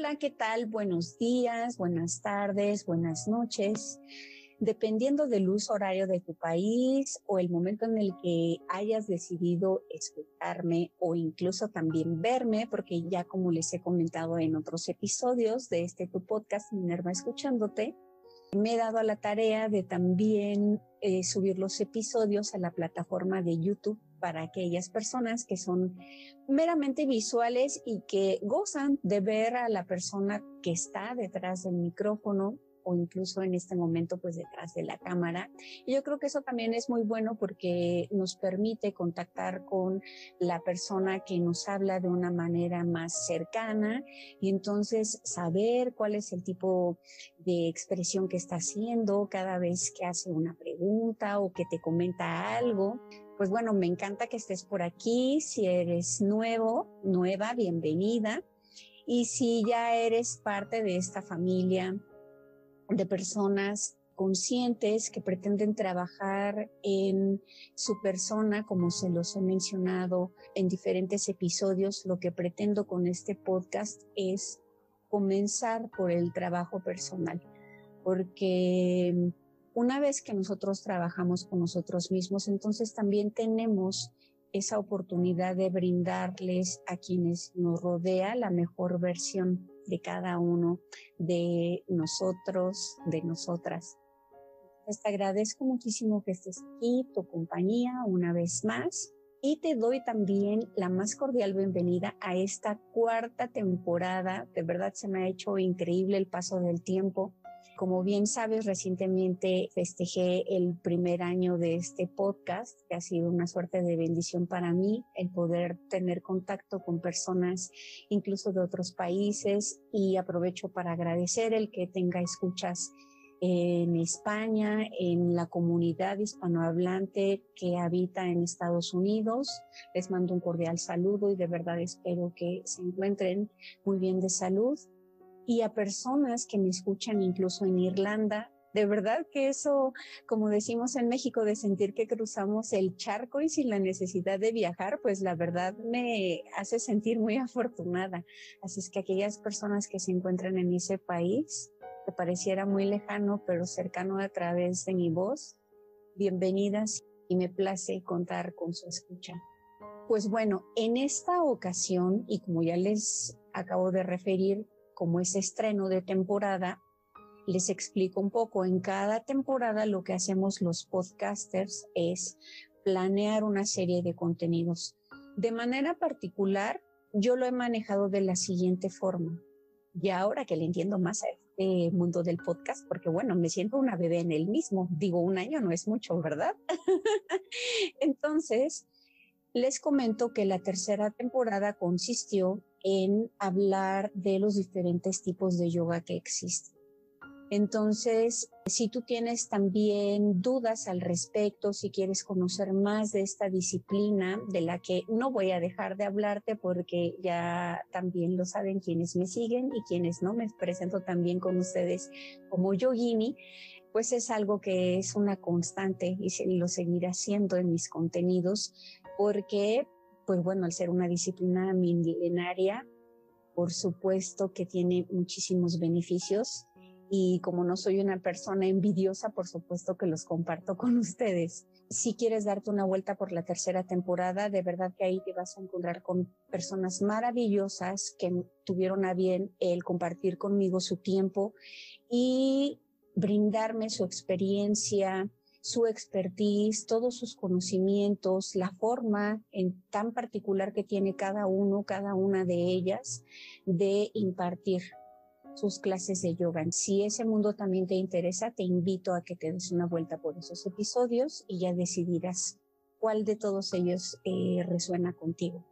Hola, ¿qué tal? Buenos días, buenas tardes, buenas noches. Dependiendo del uso horario de tu país o el momento en el que hayas decidido escucharme o incluso también verme, porque ya como les he comentado en otros episodios de este tu podcast, Minerva Escuchándote, me he dado a la tarea de también eh, subir los episodios a la plataforma de YouTube para aquellas personas que son meramente visuales y que gozan de ver a la persona que está detrás del micrófono o incluso en este momento pues detrás de la cámara. Y yo creo que eso también es muy bueno porque nos permite contactar con la persona que nos habla de una manera más cercana y entonces saber cuál es el tipo de expresión que está haciendo cada vez que hace una pregunta o que te comenta algo pues bueno, me encanta que estés por aquí. Si eres nuevo, nueva, bienvenida. Y si ya eres parte de esta familia de personas conscientes que pretenden trabajar en su persona, como se los he mencionado en diferentes episodios, lo que pretendo con este podcast es comenzar por el trabajo personal, porque una vez que nosotros trabajamos con nosotros mismos, entonces también tenemos esa oportunidad de brindarles a quienes nos rodea la mejor versión de cada uno de nosotros, de nosotras. te agradezco muchísimo que estés aquí, tu compañía, una vez más. Y te doy también la más cordial bienvenida a esta cuarta temporada. De verdad se me ha hecho increíble el paso del tiempo. Como bien sabes, recientemente festejé el primer año de este podcast, que ha sido una suerte de bendición para mí el poder tener contacto con personas incluso de otros países y aprovecho para agradecer el que tenga escuchas en España, en la comunidad hispanohablante que habita en Estados Unidos. Les mando un cordial saludo y de verdad espero que se encuentren muy bien de salud y a personas que me escuchan incluso en Irlanda. De verdad que eso, como decimos en México, de sentir que cruzamos el charco y sin la necesidad de viajar, pues la verdad me hace sentir muy afortunada. Así es que aquellas personas que se encuentran en ese país, que pareciera muy lejano, pero cercano a través de mi voz, bienvenidas y me place contar con su escucha. Pues bueno, en esta ocasión, y como ya les acabo de referir, como es estreno de temporada, les explico un poco. En cada temporada lo que hacemos los podcasters es planear una serie de contenidos. De manera particular, yo lo he manejado de la siguiente forma. Y ahora que le entiendo más a este mundo del podcast, porque bueno, me siento una bebé en el mismo. Digo, un año no es mucho, ¿verdad? Entonces, les comento que la tercera temporada consistió en hablar de los diferentes tipos de yoga que existen. Entonces, si tú tienes también dudas al respecto, si quieres conocer más de esta disciplina de la que no voy a dejar de hablarte porque ya también lo saben quienes me siguen y quienes no, me presento también con ustedes como yogini, pues es algo que es una constante y lo seguiré haciendo en mis contenidos porque pues bueno, al ser una disciplina milenaria, por supuesto que tiene muchísimos beneficios y como no soy una persona envidiosa, por supuesto que los comparto con ustedes. Si quieres darte una vuelta por la tercera temporada, de verdad que ahí te vas a encontrar con personas maravillosas que tuvieron a bien el compartir conmigo su tiempo y brindarme su experiencia, su expertise, todos sus conocimientos, la forma en tan particular que tiene cada uno, cada una de ellas de impartir sus clases de yoga. Si ese mundo también te interesa, te invito a que te des una vuelta por esos episodios y ya decidirás cuál de todos ellos eh, resuena contigo.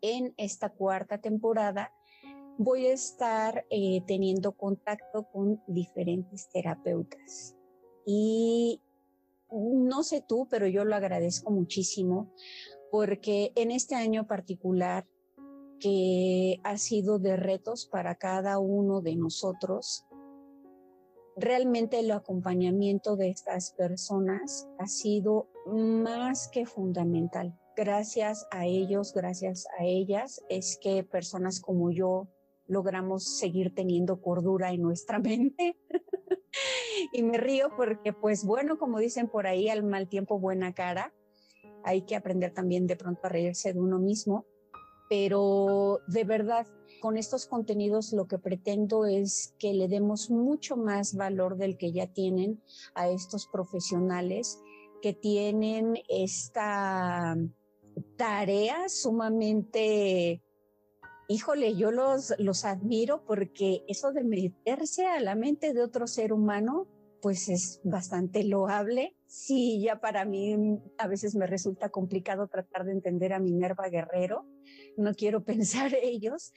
En esta cuarta temporada voy a estar eh, teniendo contacto con diferentes terapeutas. Y no sé tú, pero yo lo agradezco muchísimo porque en este año particular que ha sido de retos para cada uno de nosotros, realmente el acompañamiento de estas personas ha sido más que fundamental. Gracias a ellos, gracias a ellas, es que personas como yo logramos seguir teniendo cordura en nuestra mente. Y me río porque, pues bueno, como dicen por ahí, al mal tiempo buena cara. Hay que aprender también de pronto a reírse de uno mismo. Pero de verdad, con estos contenidos lo que pretendo es que le demos mucho más valor del que ya tienen a estos profesionales que tienen esta tarea sumamente híjole, yo los, los admiro porque eso de meterse a la mente de otro ser humano, pues es bastante loable. Sí, ya para mí a veces me resulta complicado tratar de entender a Minerva Guerrero. No quiero pensar ellos,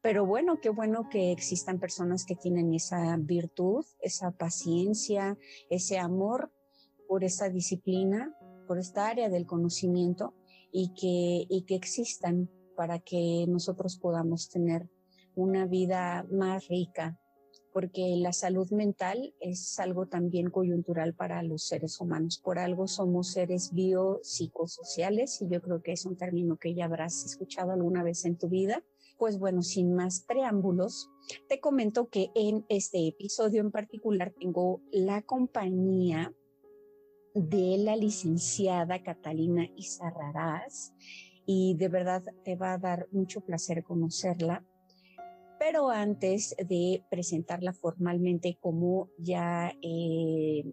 pero bueno, qué bueno que existan personas que tienen esa virtud, esa paciencia, ese amor por esa disciplina, por esta área del conocimiento y que, y que existan para que nosotros podamos tener una vida más rica, porque la salud mental es algo también coyuntural para los seres humanos. Por algo somos seres biopsicosociales y yo creo que es un término que ya habrás escuchado alguna vez en tu vida. Pues bueno, sin más preámbulos, te comento que en este episodio en particular tengo la compañía de la licenciada Catalina Izarrarás y de verdad te va a dar mucho placer conocerla. Pero antes de presentarla formalmente, como ya eh,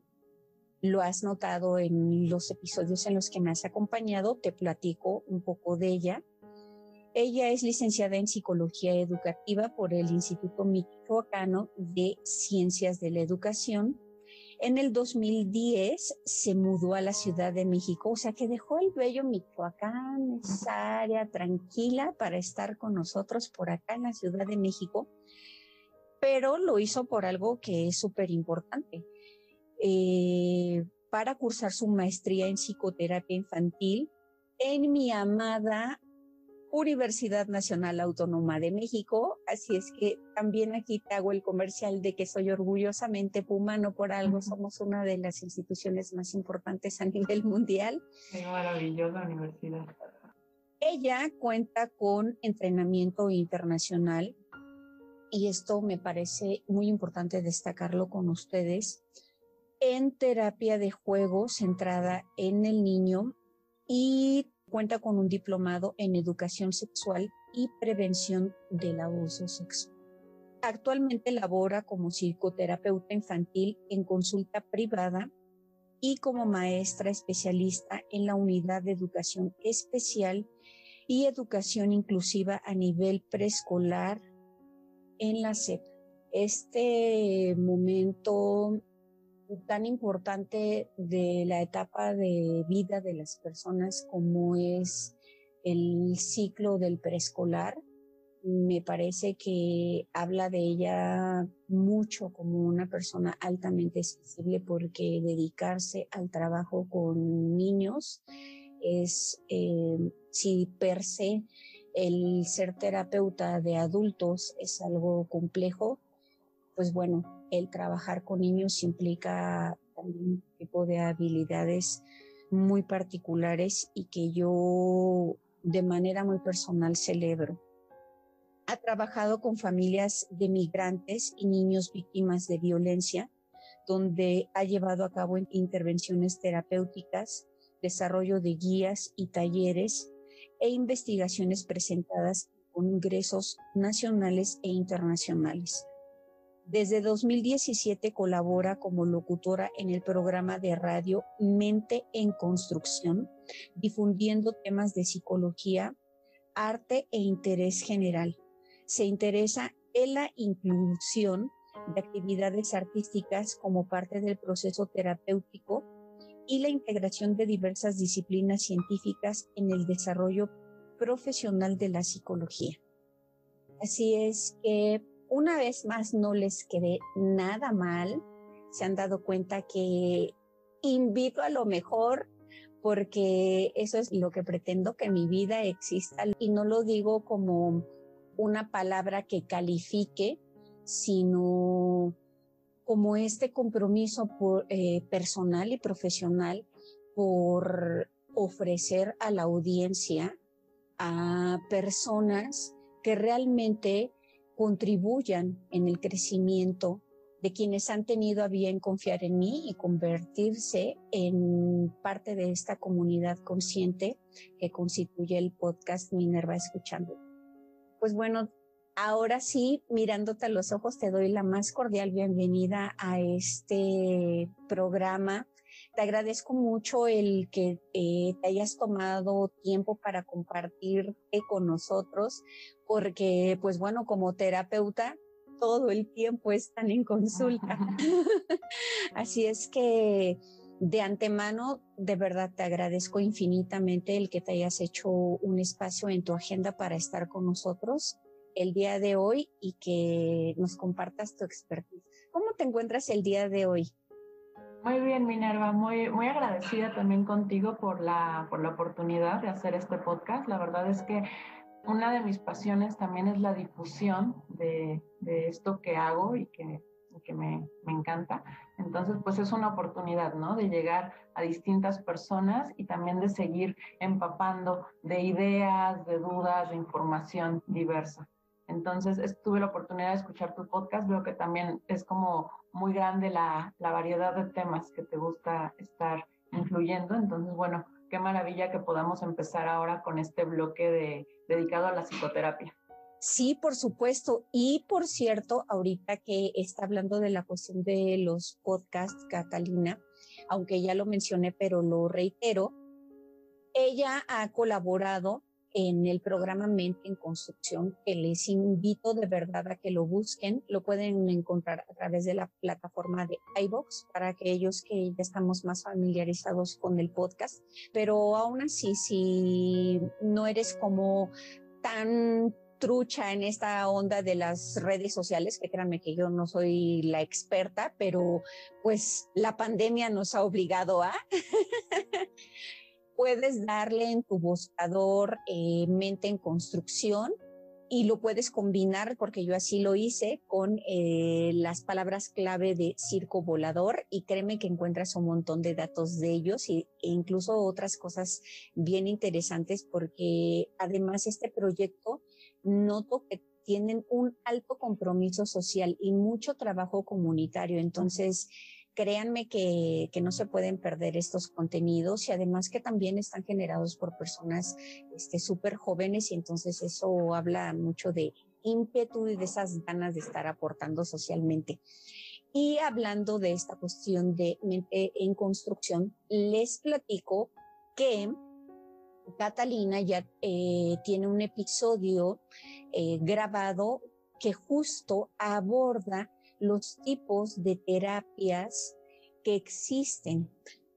lo has notado en los episodios en los que me has acompañado, te platico un poco de ella. Ella es licenciada en Psicología Educativa por el Instituto Michoacano de Ciencias de la Educación en el 2010 se mudó a la Ciudad de México, o sea que dejó el bello Michoacán, esa área tranquila para estar con nosotros por acá en la Ciudad de México, pero lo hizo por algo que es súper importante. Eh, para cursar su maestría en psicoterapia infantil en mi amada Universidad Nacional Autónoma de México. Así es que también aquí te hago el comercial de que soy orgullosamente pumano por algo. Somos una de las instituciones más importantes a nivel mundial. Qué maravillosa universidad. Ella cuenta con entrenamiento internacional y esto me parece muy importante destacarlo con ustedes en terapia de juego centrada en el niño y Cuenta con un diplomado en educación sexual y prevención del abuso sexual. Actualmente labora como psicoterapeuta infantil en consulta privada y como maestra especialista en la unidad de educación especial y educación inclusiva a nivel preescolar en la SEP. Este momento tan importante de la etapa de vida de las personas como es el ciclo del preescolar. Me parece que habla de ella mucho como una persona altamente sensible porque dedicarse al trabajo con niños es, eh, si per se el ser terapeuta de adultos es algo complejo, pues bueno, el trabajar con niños implica un tipo de habilidades muy particulares y que yo de manera muy personal celebro. Ha trabajado con familias de migrantes y niños víctimas de violencia, donde ha llevado a cabo intervenciones terapéuticas, desarrollo de guías y talleres e investigaciones presentadas en congresos nacionales e internacionales. Desde 2017 colabora como locutora en el programa de radio Mente en Construcción, difundiendo temas de psicología, arte e interés general. Se interesa en la inclusión de actividades artísticas como parte del proceso terapéutico y la integración de diversas disciplinas científicas en el desarrollo profesional de la psicología. Así es que una vez más no les quedé nada mal. Se han dado cuenta que invito a lo mejor porque eso es lo que pretendo que mi vida exista y no lo digo como una palabra que califique, sino como este compromiso por, eh, personal y profesional por ofrecer a la audiencia a personas que realmente contribuyan en el crecimiento de quienes han tenido a bien confiar en mí y convertirse en parte de esta comunidad consciente que constituye el podcast Minerva Escuchando. Pues bueno, ahora sí, mirándote a los ojos, te doy la más cordial bienvenida a este programa. Te agradezco mucho el que eh, te hayas tomado tiempo para compartir con nosotros, porque pues bueno, como terapeuta, todo el tiempo están en consulta. Así es que de antemano, de verdad te agradezco infinitamente el que te hayas hecho un espacio en tu agenda para estar con nosotros el día de hoy y que nos compartas tu expertise. ¿Cómo te encuentras el día de hoy? Muy bien, Minerva, muy, muy agradecida también contigo por la, por la oportunidad de hacer este podcast. La verdad es que una de mis pasiones también es la difusión de, esto que hago y que, que me, me, encanta. Entonces, pues es una oportunidad, ¿no? De llegar a distintas personas y también de seguir empapando de ideas, de dudas, de información diversa. Entonces, tuve la oportunidad de escuchar tu podcast, veo que también es como muy grande la, la variedad de temas que te gusta estar incluyendo. Entonces, bueno, qué maravilla que podamos empezar ahora con este bloque de, dedicado a la psicoterapia. Sí, por supuesto. Y por cierto, ahorita que está hablando de la cuestión de los podcasts, Catalina, aunque ya lo mencioné, pero lo reitero, ella ha colaborado en el programa Mente en Construcción, que les invito de verdad a que lo busquen. Lo pueden encontrar a través de la plataforma de iBox para aquellos que ya estamos más familiarizados con el podcast. Pero aún así, si no eres como tan trucha en esta onda de las redes sociales, que créanme que yo no soy la experta, pero pues la pandemia nos ha obligado a. puedes darle en tu buscador eh, mente en construcción y lo puedes combinar, porque yo así lo hice, con eh, las palabras clave de circo volador y créeme que encuentras un montón de datos de ellos e incluso otras cosas bien interesantes porque además este proyecto noto que tienen un alto compromiso social y mucho trabajo comunitario. Entonces, créanme que, no se pueden perder estos contenidos y además que también están generados por personas este, súper jóvenes y entonces eso habla mucho de ímpetu y de esas ganas de estar aportando socialmente. Y hablando de esta cuestión de mente en construcción, les platico que Catalina ya eh, tiene un episodio eh, grabado que justo aborda los tipos de terapias que existen.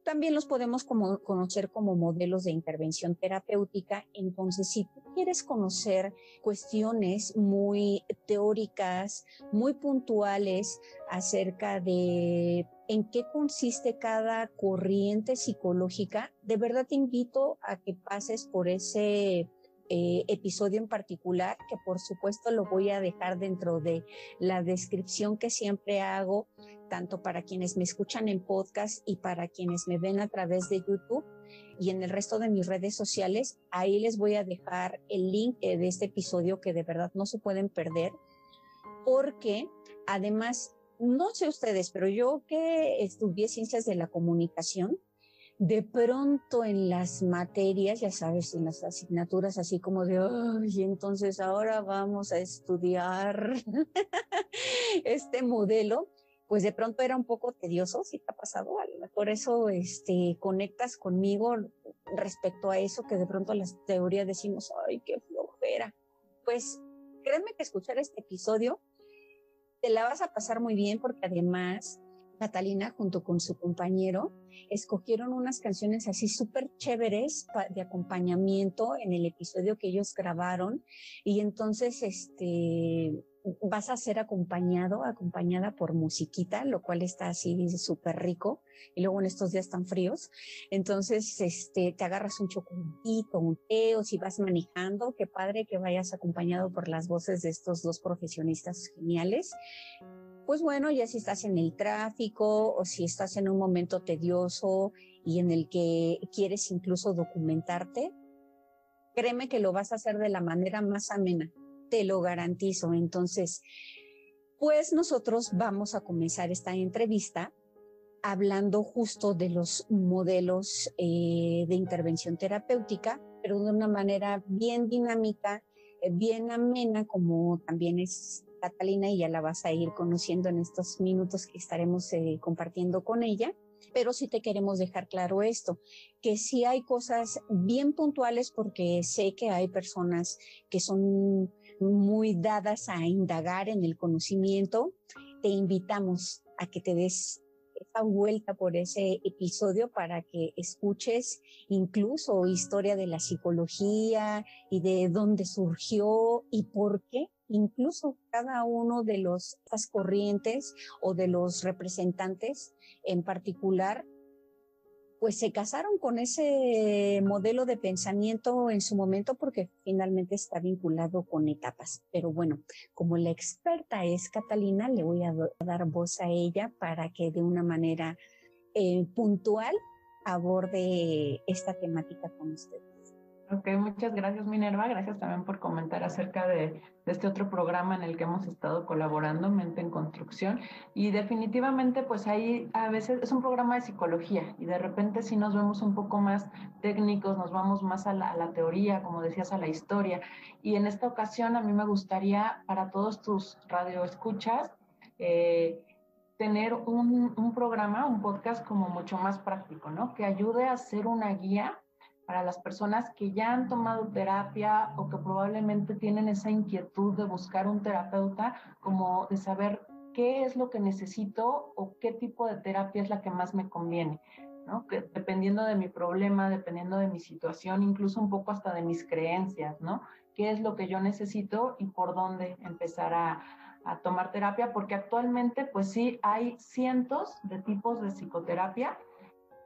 También los podemos conocer como modelos de intervención terapéutica. Entonces, si tú quieres conocer cuestiones muy teóricas, muy puntuales acerca de en qué consiste cada corriente psicológica, de verdad te invito a que pases por ese eh, episodio en particular, que por supuesto lo voy a dejar dentro de la descripción que siempre hago, tanto para quienes me escuchan en podcast y para quienes me ven a través de YouTube y en el resto de mis redes sociales. Ahí les voy a dejar el link eh, de este episodio que de verdad no se pueden perder, porque además, no sé ustedes, pero yo que estudié ciencias de la comunicación, de pronto en las materias, ya sabes, en las asignaturas así como de, y entonces ahora vamos a estudiar este modelo, pues de pronto era un poco tedioso, si te ha pasado, a lo mejor eso este, conectas conmigo respecto a eso que de pronto las teorías decimos, ay, qué flojera. Pues créeme que escuchar este episodio te la vas a pasar muy bien porque además Catalina junto con su compañero escogieron unas canciones así súper chéveres de acompañamiento en el episodio que ellos grabaron y entonces este vas a ser acompañado, acompañada por musiquita, lo cual está así súper rico. Y luego en estos días tan fríos, entonces este, te agarras un chocolatito, un té, o si vas manejando, qué padre que vayas acompañado por las voces de estos dos profesionistas geniales. Pues bueno, ya si estás en el tráfico o si estás en un momento tedioso y en el que quieres incluso documentarte, créeme que lo vas a hacer de la manera más amena te lo garantizo. Entonces, pues nosotros vamos a comenzar esta entrevista hablando justo de los modelos eh, de intervención terapéutica, pero de una manera bien dinámica, eh, bien amena, como también es Catalina y ya la vas a ir conociendo en estos minutos que estaremos eh, compartiendo con ella. Pero sí te queremos dejar claro esto, que sí hay cosas bien puntuales porque sé que hay personas que son muy dadas a indagar en el conocimiento, te invitamos a que te des esa vuelta por ese episodio para que escuches incluso historia de la psicología y de dónde surgió y por qué incluso cada uno de las corrientes o de los representantes en particular pues se casaron con ese modelo de pensamiento en su momento porque finalmente está vinculado con etapas. Pero bueno, como la experta es Catalina, le voy a dar voz a ella para que de una manera eh, puntual aborde esta temática con ustedes. Ok, muchas gracias Minerva, gracias también por comentar acerca de, este otro programa en el que hemos estado colaborando, Mente en Construcción. Y definitivamente, pues ahí a veces es un programa de psicología y de repente si nos vemos un poco más técnicos, nos vamos más a la, teoría, como decías, a la historia. Y en esta ocasión a mí me gustaría para todos tus radioescuchas, eh, tener un, un programa, un podcast como mucho más práctico, ¿no? Que ayude a hacer una guía para las personas que ya han tomado terapia o que probablemente tienen esa inquietud de buscar un terapeuta, como de saber qué es lo que necesito o qué tipo de terapia es la que más me conviene. ¿no? Que dependiendo de mi problema, dependiendo de mi situación, incluso un poco hasta de mis creencias, ¿no? ¿Qué es lo que yo necesito y por dónde empezar a, a tomar terapia? Porque actualmente, pues sí, hay cientos de tipos de psicoterapia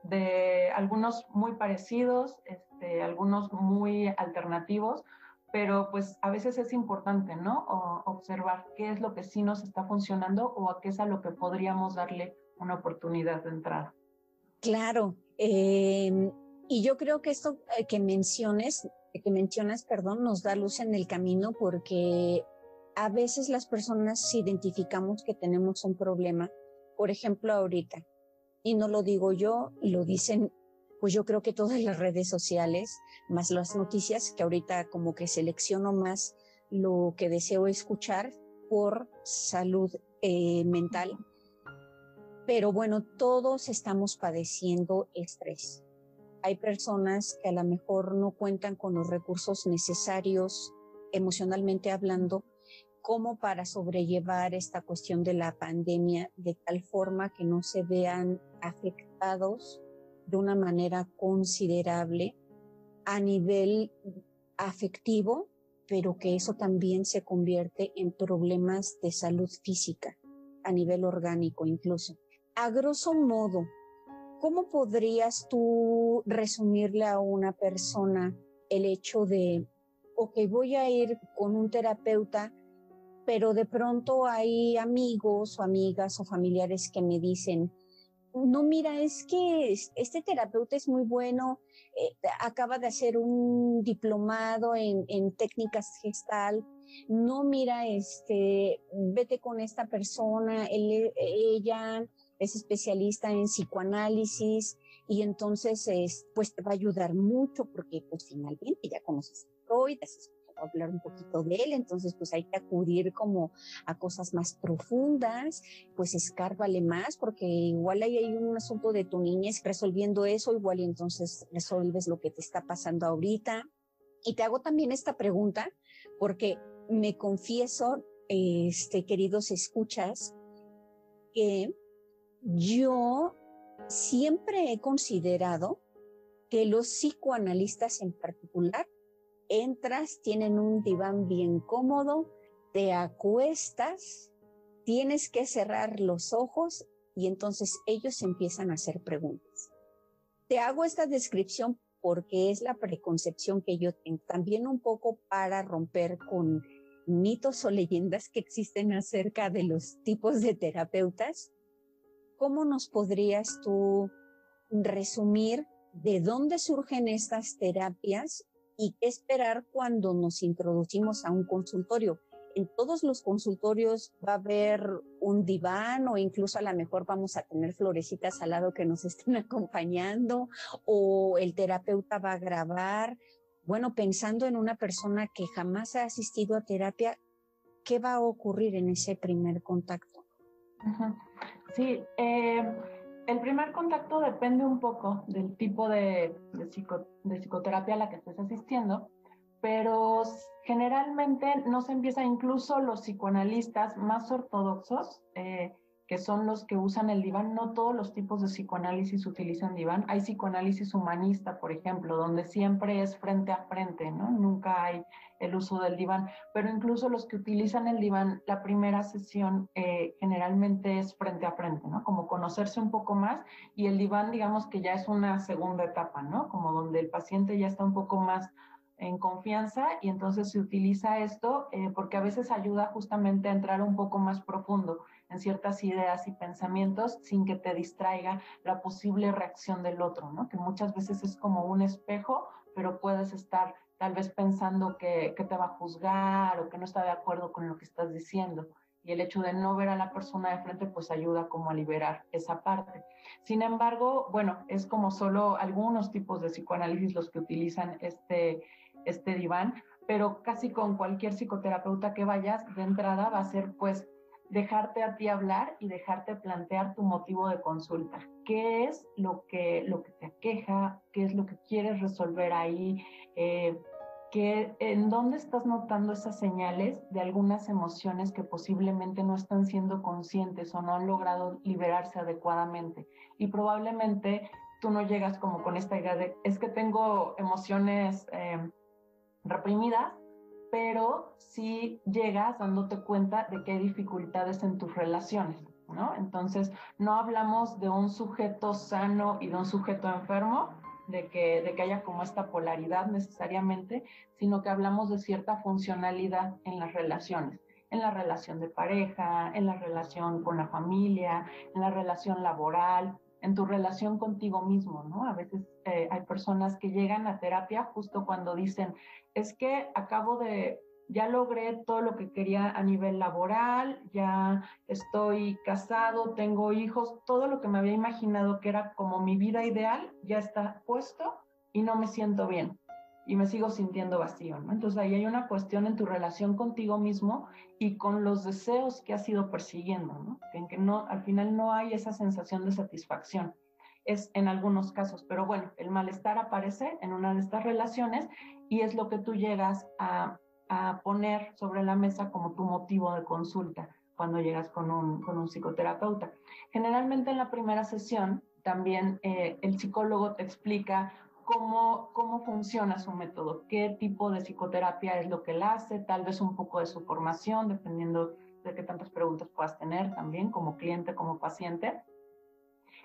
de algunos muy parecidos, este, algunos muy alternativos, pero pues a veces es importante, ¿no? observar qué es lo que sí nos está funcionando o a qué es a lo que podríamos darle una oportunidad de entrada. Claro, em, y yo creo que esto eh, que menciones, que mencionas, perdón, nos da luz en el camino porque a veces las personas identificamos que tenemos un problema, por ejemplo, ahorita, y no lo digo yo, lo dicen, pues yo creo que todas las redes sociales, más las noticias, que ahorita como que selecciono más lo que deseo escuchar por salud eh, mental. Pero bueno, todos estamos padeciendo estrés. Hay personas que a lo mejor no cuentan con los recursos necesarios emocionalmente hablando como para sobrellevar esta cuestión de la pandemia de tal forma que no se vean afectados de una manera considerable a nivel afectivo, pero que eso también se convierte en problemas de salud física, a nivel orgánico incluso. A grosso modo, ¿cómo podrías tú resumirle a una persona el hecho de, ok, voy a ir con un terapeuta, pero de pronto hay amigos o amigas o familiares que me dicen, no, mira, es que este terapeuta es muy bueno, eh, acaba de hacer un diplomado en, técnicas gestal, no, mira, este, vete con esta persona, ella es especialista en psicoanálisis y entonces, pues te va a ayudar mucho porque pues finalmente ya conoces a Freud, hablar un poquito de él, entonces pues hay que acudir como a cosas más profundas, pues escárvale más, porque igual ahí hay un asunto de tu niñez resolviendo eso, igual y entonces resuelves lo que te está pasando ahorita. Y te hago también esta pregunta, porque me confieso, este, queridos escuchas, que yo siempre he considerado que los psicoanalistas en particular entras, tienen un diván bien cómodo, te acuestas, tienes que cerrar los ojos y entonces ellos empiezan a hacer preguntas. Te hago esta descripción porque es la preconcepción que yo tengo, también un poco para romper con mitos o leyendas que existen acerca de los tipos de terapeutas. ¿Cómo nos podrías tú resumir de dónde surgen estas terapias y qué esperar cuando nos introducimos a un consultorio? en todos los consultorios va a haber un diván o incluso a lo mejor vamos a tener florecitas al lado que nos estén acompañando o el terapeuta va a grabar. Bueno, pensando en una persona que jamás ha asistido a terapia, ¿qué va a ocurrir en ese primer contacto? Sí, eh, el primer contacto depende un poco del tipo de, de psicoterapia a la que estés asistiendo pero generalmente no se empieza incluso los psicoanalistas más ortodoxos, eh, que son los que usan el diván, no todos los tipos de psicoanálisis utilizan diván. Hay psicoanálisis humanista, por ejemplo, donde siempre es frente a frente, ¿no? Nunca hay el uso del diván, pero incluso los que utilizan el diván, la primera sesión eh, generalmente es frente a frente, ¿no? Como conocerse un poco más y el diván, digamos que ya es una segunda etapa, ¿no? Como donde el paciente ya está un poco más en confianza y entonces se utiliza esto eh, porque a veces ayuda justamente a entrar un poco más profundo en ciertas ideas y pensamientos sin que te distraiga la posible reacción del otro, ¿no? Que muchas veces es como un espejo, pero puedes estar tal vez pensando que, que te va a juzgar o que no está de acuerdo con lo que estás diciendo. Y el hecho de no ver a la persona de frente pues ayuda como a liberar esa parte. Sin embargo, bueno, es como solo algunos tipos de psicoanálisis los que utilizan este, este diván, pero casi con cualquier psicoterapeuta que vayas, de entrada va a ser pues dejarte a ti hablar y dejarte plantear tu motivo de consulta. ¿Qué es lo que, lo que te aqueja? ¿Qué es lo que quieres resolver ahí? Eh, ¿En dónde estás notando esas señales de algunas emociones que posiblemente no están siendo conscientes o no han logrado liberarse adecuadamente? Y probablemente tú no llegas como con esta idea de, es que tengo emociones... Eh, reprimidas, pero si llegas dándote cuenta de que hay dificultades en tus relaciones, ¿no? Entonces, no hablamos de un sujeto sano y de un sujeto enfermo, de que, de que haya como esta polaridad necesariamente, sino que hablamos de cierta funcionalidad en las relaciones, en la relación de pareja, en la relación con la familia, en la relación laboral, en tu relación contigo mismo, ¿no? A veces eh, hay personas que llegan a terapia justo cuando dicen, es que acabo de, ya logré todo lo que quería a nivel laboral, ya estoy casado, tengo hijos, todo lo que me había imaginado que era como mi vida ideal ya está puesto y no me siento bien y me sigo sintiendo vacío, ¿no? Entonces ahí hay una cuestión en tu relación contigo mismo y con los deseos que has ido persiguiendo, ¿no? En que no, al final no hay esa sensación de satisfacción es en algunos casos, pero bueno, el malestar aparece en una de estas relaciones y es lo que tú llegas a, poner sobre la mesa como tu motivo de consulta cuando llegas con un, con un psicoterapeuta. Generalmente en la primera sesión también eh, el psicólogo te explica cómo, cómo funciona su método, qué tipo de psicoterapia es lo que él hace, tal vez un poco de su formación, dependiendo de qué tantas preguntas puedas tener también como cliente, como paciente.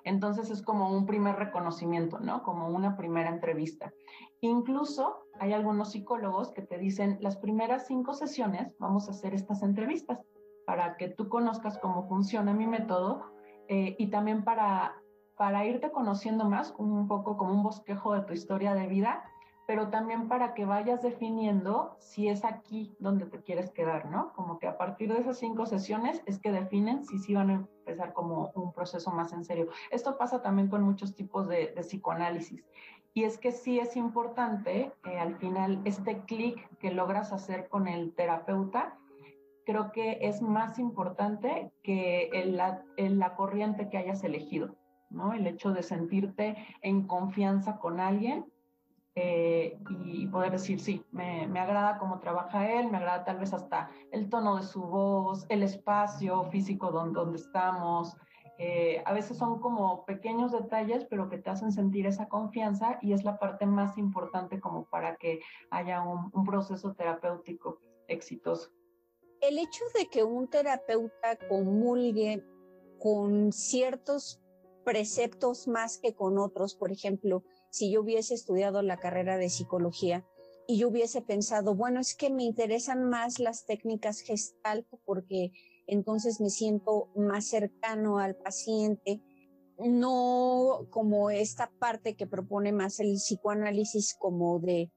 Entonces es como un primer reconocimiento, ¿no? Como una primera entrevista. Incluso hay algunos psicólogos que te dicen, las primeras cinco sesiones vamos a hacer estas entrevistas para que tú conozcas cómo funciona mi método eh, y también para, para irte conociendo más, un poco como un bosquejo de tu historia de vida pero también para que vayas definiendo si es aquí donde te quieres quedar, ¿no? Como que a partir de esas cinco sesiones es que definen si sí van a empezar como un proceso más en serio. Esto pasa también con muchos tipos de, psicoanálisis. Y es que sí es importante, eh, al final, este clic que logras hacer con el terapeuta, creo que es más importante que la, corriente que hayas elegido, ¿no? El hecho de sentirte en confianza con alguien eh, y poder decir, sí, me, me, agrada cómo trabaja él, me agrada tal vez hasta el tono de su voz, el espacio físico donde estamos, Eh, a veces son como pequeños detalles, pero que te hacen sentir esa confianza y es la parte más importante como para que haya un proceso terapéutico exitoso. El hecho de que un terapeuta comulgue con ciertos preceptos más que con otros, por ejemplo, si yo hubiese estudiado la carrera de psicología y yo hubiese pensado, bueno, es que me interesan más las técnicas gestalt porque entonces me siento más cercano al paciente, no como esta parte que propone más el psicoanálisis como de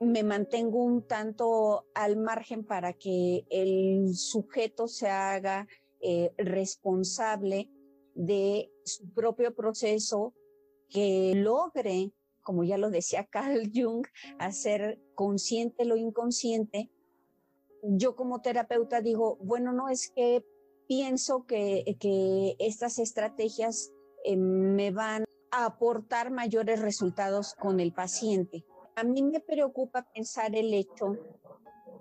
me mantengo un tanto al margen para que el sujeto se haga eh, responsable de su propio proceso, que logre, como ya lo decía Carl Jung, hacer consciente lo inconsciente. Yo como terapeuta digo, bueno, no es que pienso que, estas estrategias eh, me van a aportar mayores resultados con el paciente a mí me preocupa pensar el hecho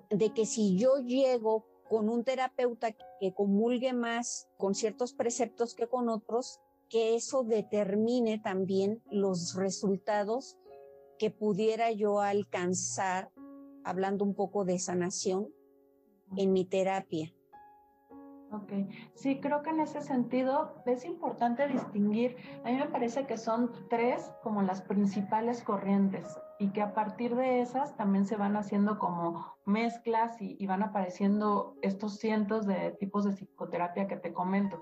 de que si yo llego con un terapeuta que comulgue más con ciertos preceptos que con otros, que eso determine también los resultados que pudiera yo alcanzar, hablando un poco de sanación, en mi terapia. Ok, sí, creo que en ese sentido es importante distinguir, a mí me parece que son tres como las principales corrientes y que a partir de esas también se van haciendo como mezclas y, van apareciendo estos cientos de tipos de psicoterapia que te comento.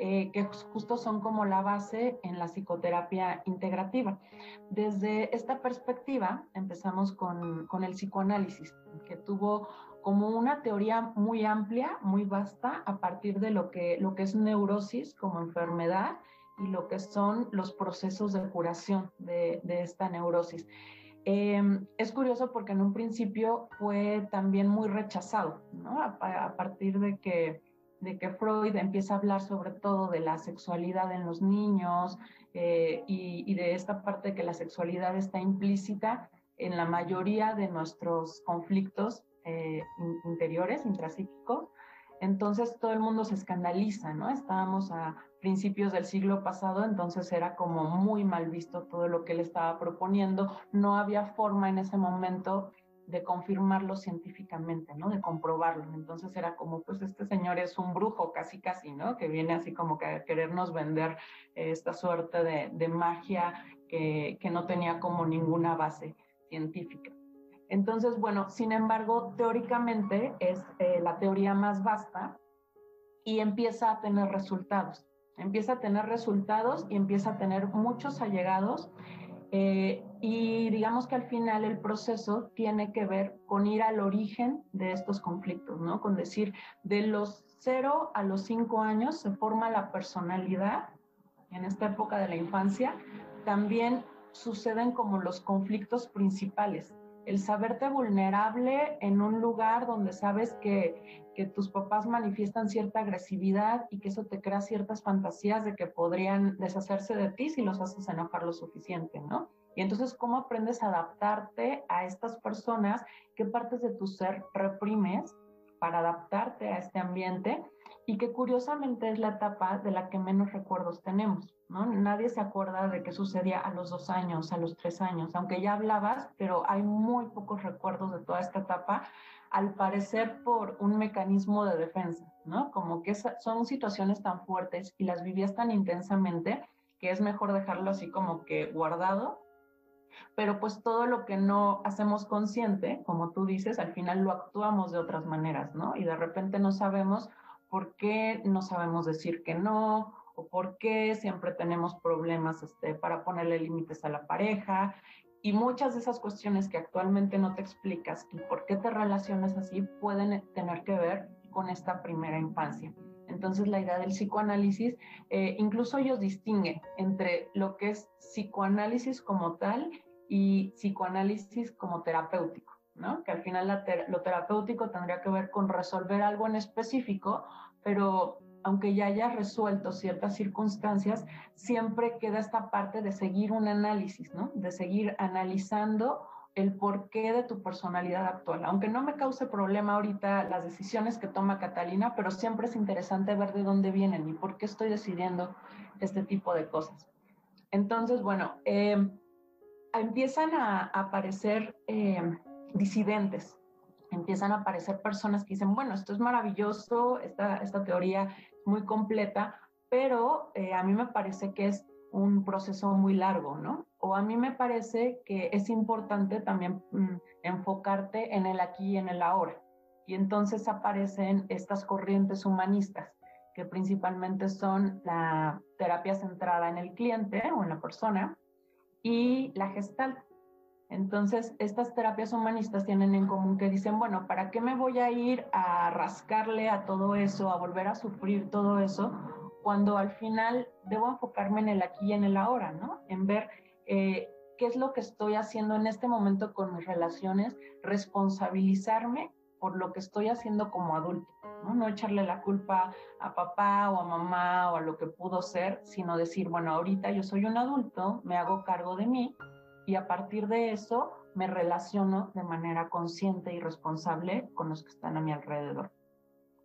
Eh, que justo son como la base en la psicoterapia integrativa. Desde esta perspectiva empezamos con, con el psicoanálisis, que tuvo como una teoría muy amplia, muy vasta, a partir de lo que, lo que es neurosis como enfermedad y lo que son los procesos de curación de, de esta neurosis. Em, es curioso porque en un principio fue también muy rechazado, ¿no? A, partir de que, de que Freud empieza a hablar sobre todo de la sexualidad en los niños eh, y, y, de esta parte de que la sexualidad está implícita en la mayoría de nuestros conflictos eh, interiores, intrapsíquicos. Entonces todo el mundo se escandaliza, ¿no? Estábamos a principios del siglo pasado, entonces era como muy mal visto todo lo que él estaba proponiendo. No había forma en ese momento de confirmarlo científicamente, ¿no? De comprobarlo. Entonces era como, pues este señor es un brujo, casi, casi, ¿no? Que viene así como que a querernos vender esta suerte de, magia que, que no tenía como ninguna base científica. Entonces, bueno, sin embargo, teóricamente es eh, la teoría más vasta y empieza a tener resultados. Empieza a tener resultados y empieza a tener muchos allegados. Eh, y digamos que al final el proceso tiene que ver con ir al origen de estos conflictos, ¿no? Con decir, de los cero a los cinco años se forma la personalidad, en esta época de la infancia, también suceden como los conflictos principales el saberte vulnerable en un lugar donde sabes que, tus papás manifiestan cierta agresividad y que eso te crea ciertas fantasías de que podrían deshacerse de ti si los haces enojar lo suficiente, ¿no? Y entonces, ¿cómo aprendes a adaptarte a estas personas? ¿Qué partes de tu ser reprimes para adaptarte a este ambiente? Y que curiosamente es la etapa de la que menos recuerdos tenemos, ¿no? Nadie se acuerda de qué sucedía a los dos años, a los tres años, aunque ya hablabas, pero hay muy pocos recuerdos de toda esta etapa, al parecer por un mecanismo de defensa, ¿no? Como que son situaciones tan fuertes y las vivías tan intensamente que es mejor dejarlo así como que guardado pero pues todo lo que no hacemos consciente, como tú dices, al final lo actuamos de otras maneras, ¿no? Y de repente no sabemos por qué no sabemos decir que no, o por qué siempre tenemos problemas este, para ponerle límites a la pareja. Y muchas de esas cuestiones que actualmente no te explicas y por qué te relacionas así pueden tener que ver con esta primera infancia. Entonces la idea del psicoanálisis, eh, incluso ellos distinguen entre lo que es psicoanálisis como tal y psicoanálisis como terapéutico. Que al final lo terapéutico tendría que ver con resolver algo en específico, pero aunque ya hayas resuelto ciertas circunstancias, siempre queda esta parte de seguir un análisis, ¿no? De seguir analizando el porqué de tu personalidad actual. Aunque no me cause problema ahorita las decisiones que toma Catalina, pero siempre es interesante ver de dónde vienen y por qué estoy decidiendo este tipo de cosas. Entonces, bueno, em, empiezan a, aparecer em, disidentes, empiezan a aparecer personas que dicen, bueno, esto es maravilloso, esta, esta teoría es muy completa, pero eh, a mí me parece que es un proceso muy largo, ¿no? O a mí me parece que es importante también mm, enfocarte en el aquí y en el ahora. Y entonces aparecen estas corrientes humanistas, que principalmente son la terapia centrada en el cliente o en la persona y la gestal. Entonces, estas terapias humanistas tienen en común que dicen, bueno, ¿para qué me voy a ir a rascarle a todo eso, a volver a sufrir todo eso? cuando al final debo enfocarme en el aquí y en el ahora, ¿no? En ver eh, qué es lo que estoy haciendo en este momento con mis relaciones, responsabilizarme por lo que estoy haciendo como adulto, ¿no? No echarle la culpa a papá o a mamá o a lo que pudo ser, sino decir, bueno, ahorita yo soy un adulto, me hago cargo de mí y a partir de eso me relaciono de manera consciente y responsable con los que están a mi alrededor.